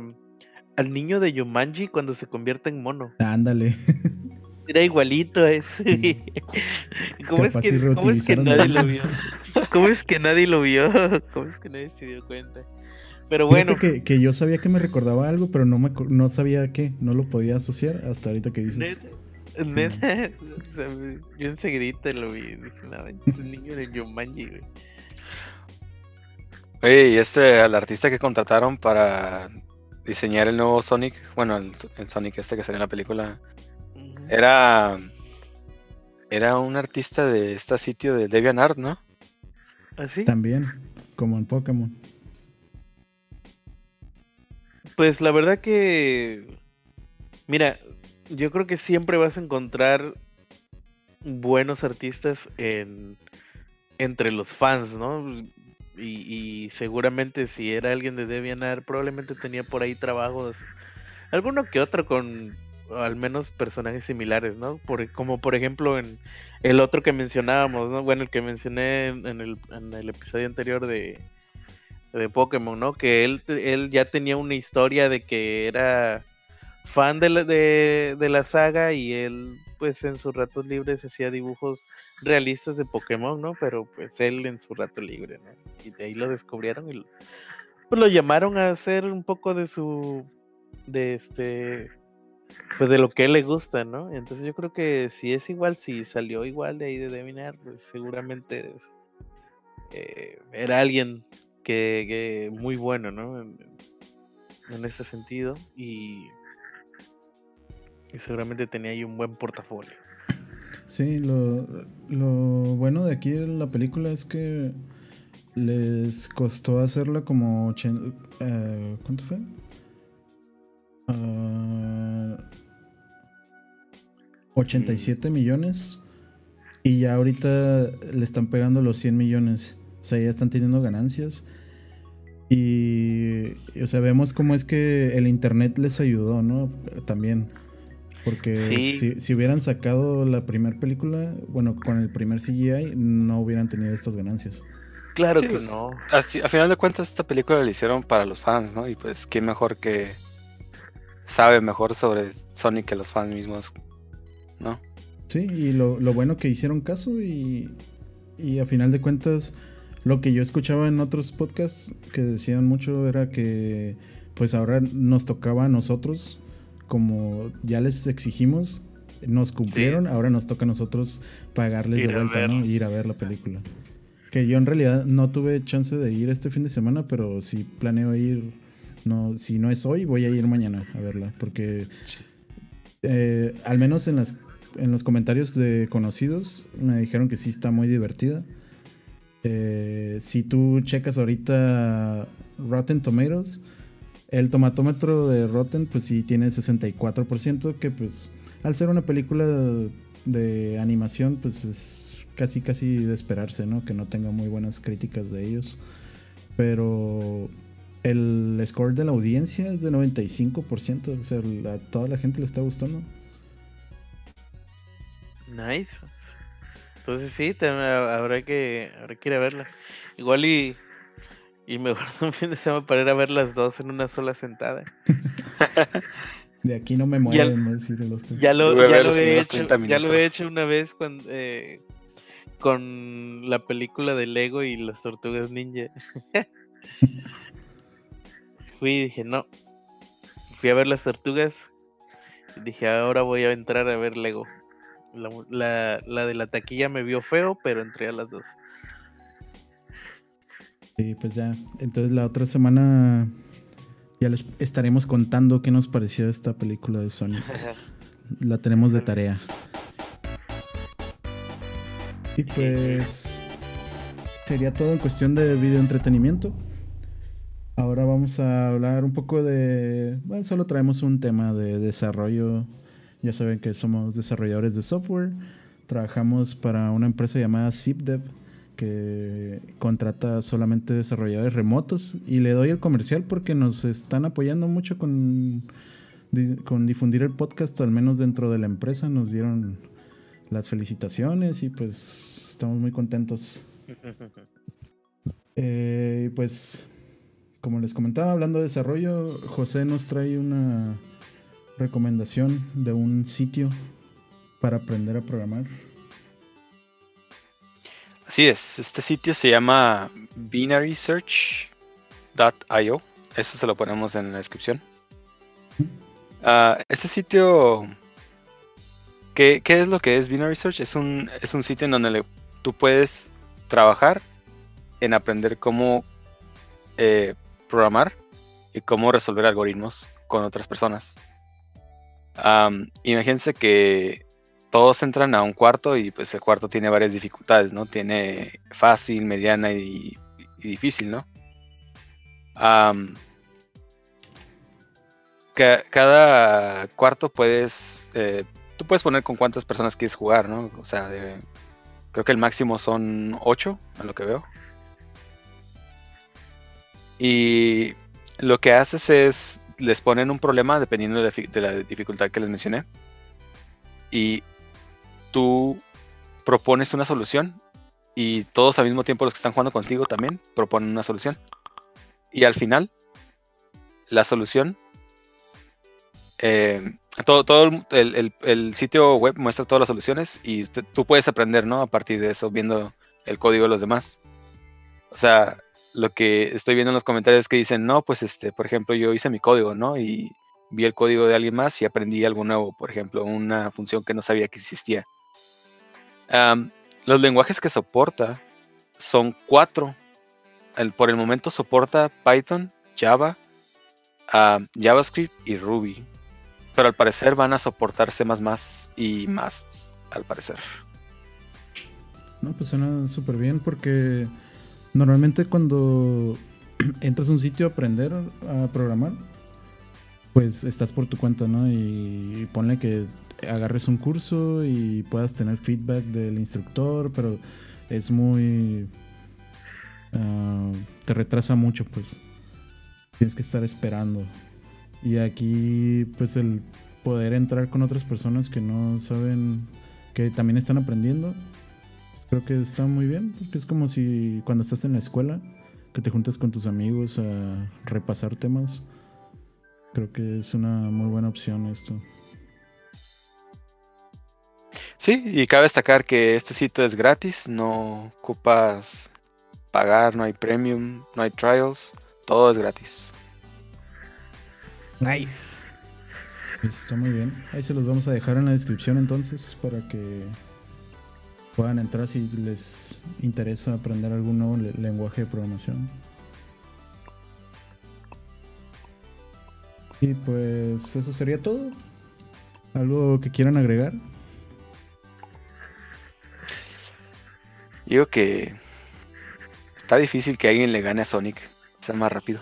al niño de Yomanji cuando se convierte en mono. Ándale. Era igualito a ese. ¿Cómo, es que, ¿Cómo es que nadie lo vio? ¿Cómo es que nadie lo vio? ¿Cómo es que nadie se dio cuenta? Pero bueno. Que, que, yo sabía que me recordaba algo, pero no, me, no sabía qué. No lo podía asociar hasta ahorita que dices. Neta, yo enseguida lo vi. Dije, no, el niño de Yomanji, güey. Oye, y este, al artista que contrataron para diseñar el nuevo Sonic, bueno, el, Sonic este que salió en la película, era era un artista de este sitio de DeviantArt, ¿no? ¿Así? ¿Ah, También, como en Pokémon. Pues la verdad que, mira, yo creo que siempre vas a encontrar buenos artistas en entre los fans, ¿no? Y, seguramente si era alguien de DeviantArt, probablemente tenía por ahí trabajos, alguno que otro con al menos personajes similares, ¿no? Por, como por ejemplo en el otro que mencionábamos, ¿no? Bueno, el que mencioné en, el, en el, episodio anterior de, de Pokémon, ¿no? Que él, él ya tenía una historia de que era fan de la, de, la saga y él pues en sus ratos libres hacía dibujos realistas de Pokémon, ¿no? Pero pues él en su rato libre, ¿no? Y de ahí lo descubrieron y pues lo llamaron a hacer un poco de su, de este, pues de lo que le gusta, ¿no? Entonces yo creo que si es igual, si salió igual de ahí de Devinar, pues seguramente eh, era alguien que, muy bueno, ¿no? En, en ese sentido y y seguramente tenía ahí un buen portafolio. Sí, lo, bueno de aquí en la película es que les costó hacerla como... Eh, ¿Cuánto fue? 87 ah, millones. Y ya ahorita le están pegando los 100 millones. O sea, ya están teniendo ganancias. Y, o sea, vemos cómo es que el internet les ayudó, ¿no? También. Porque si, hubieran sacado la primera película, bueno, con el primer CGI, no hubieran tenido estas ganancias. Claro que pues, no. Así, a final de cuentas, esta película la hicieron para los fans, ¿no? Y pues, ¿quién mejor que sabe mejor sobre Sonic que los fans mismos, ¿no? Sí, y lo, bueno que hicieron caso y, y a final de cuentas, lo que yo escuchaba en otros podcasts que decían mucho era que pues ahora nos tocaba a nosotros como ya les exigimos, nos cumplieron, ahora nos toca a nosotros pagarles de vuelta, ¿no? ir a ver la película. Que yo en realidad no tuve chance de ir este fin de semana, pero sí planeo ir. No, si no es hoy, voy a ir mañana a verla. Porque eh, al menos en las en los comentarios de conocidos me dijeron que sí está muy divertida. Eh, si tú checas ahorita Rotten Tomatoes, el tomatómetro de Rotten, pues sí tiene 64%, que pues al ser una película de, animación, pues es casi casi de esperarse, ¿no? Que no tenga muy buenas críticas de ellos. Pero el score de la audiencia es de 95%, o sea, a toda la gente le está gustando. Nice. Entonces sí, habrá que, habrá que ir a verla. Igual y y me guardo un fin de semana para ir a ver las dos en una sola sentada. de aquí no me mueven, ya, lo, ya, lo he hecho, ya lo he hecho una vez con, eh, con la película de Lego y las tortugas ninja. Fui y dije, no. Fui a ver las tortugas. Y dije, ahora voy a entrar a ver Lego. La, la de la taquilla me vio feo, pero entré a las dos. Sí, pues ya. Entonces la otra semana ya les estaremos contando qué nos pareció esta película de Sonic. la tenemos de tarea. Y pues sería todo en cuestión de video entretenimiento. Ahora vamos a hablar un poco de... Bueno, solo traemos un tema de desarrollo. Ya saben que somos desarrolladores de software. Trabajamos para una empresa llamada ZipDev que contrata solamente desarrolladores remotos y le doy el comercial porque nos están apoyando mucho con, con difundir el podcast, al menos dentro de la empresa nos dieron las felicitaciones y pues estamos muy contentos. Eh, pues como les comentaba, hablando de desarrollo, José nos trae una recomendación de un sitio para aprender a programar. Así es, este sitio se llama binarysearch.io. Eso se lo ponemos en la descripción. Uh, este sitio, ¿qué, es lo que es Binary Search? Es un, es un sitio en donde tú puedes trabajar en aprender cómo eh, programar y cómo resolver algoritmos con otras personas. Imagínense que todos entran a un cuarto y pues el cuarto tiene varias dificultades, ¿no? Tiene fácil, mediana y, difícil, ¿no? cada cuarto puedes, eh, tú puedes poner con cuántas personas quieres jugar, ¿no? O sea, creo que el máximo son 8, a lo que veo. Y lo que haces es, les ponen un problema dependiendo de la dificultad que les mencioné. Y tú propones una solución y todos al mismo tiempo los que están jugando contigo también proponen una solución. Y al final, la solución, eh, todo, todo el, sitio web muestra todas las soluciones y tú puedes aprender, ¿no? A partir de eso, viendo el código de los demás. O sea, lo que estoy viendo en los comentarios es que dicen, no, pues este, por ejemplo, yo hice mi código, ¿no? Y vi el código de alguien más y aprendí algo nuevo, por ejemplo, una función que no sabía que existía los lenguajes que soporta son cuatro. por el momento soporta Python, Java, JavaScript y Ruby. Pero al parecer van a soportar C y más, al parecer. No, pues suena súper bien porque normalmente cuando entras a un sitio a aprender a programar, pues estás por tu cuenta, ¿no? Y ponle que agarres un curso y puedas tener feedback del instructor, pero es muy... Ah, te retrasa mucho, pues. Tienes que estar esperando. Y aquí, pues el poder entrar con otras personas que no saben, que también están aprendiendo, creo que está muy bien, porque es como si cuando estás en la escuela, que te juntas con tus amigos a repasar temas. Creo que es una muy buena opción esto. Sí, y cabe destacar que este sitio es gratis, no ocupas pagar, no hay premium, no hay trials, todo es gratis. Nice. Está muy bien. Ahí se los vamos a dejar en la descripción entonces para que puedan entrar si les interesa aprender algún nuevo lenguaje de programación. Y pues eso sería todo. ¿Algo que quieran agregar? Digo que está difícil que alguien le gane a Sonic. Sea más rápido.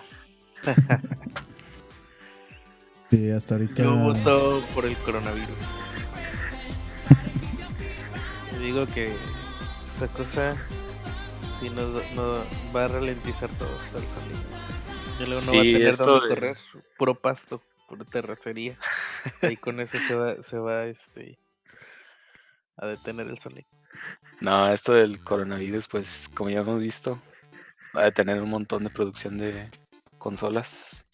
sí, hasta ahorita. Yo voto por el coronavirus. Digo que esa cosa sí nos, va a ralentizar todo hasta el Sonic. Y luego no va a tener donde correr, puro pasto, puro terracería. y con eso se va, se va este, a detener el Sonic. No, esto del coronavirus, pues como ya hemos visto, va a tener un montón de producción de consolas.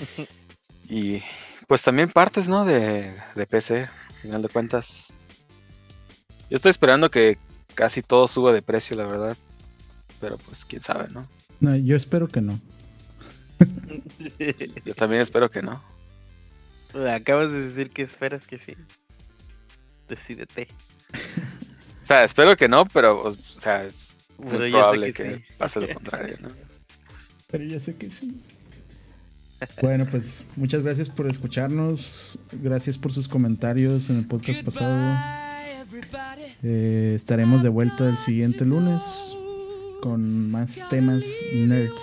y pues también partes, ¿no? De, de PC, al final de cuentas. Yo estoy esperando que casi todo suba de precio, la verdad. Pero pues quién sabe, ¿no? No, yo espero que no. yo también espero que no. Acabas de decir que esperas que sí. Decídete. O sea, espero que no, pero, o sea, es muy probable que, pase lo contrario, ¿no? Pero ya sé que sí. Bueno, pues muchas gracias por escucharnos. Gracias por sus comentarios en el podcast pasado. Eh, estaremos de vuelta el siguiente lunes con más temas nerds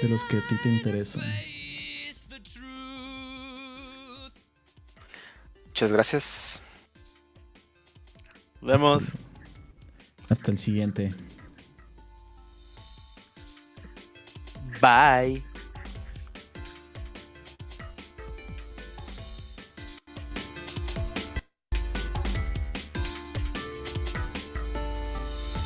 de los que a ti te interesan. Muchas gracias. Nos vemos. Hasta el siguiente. Bye.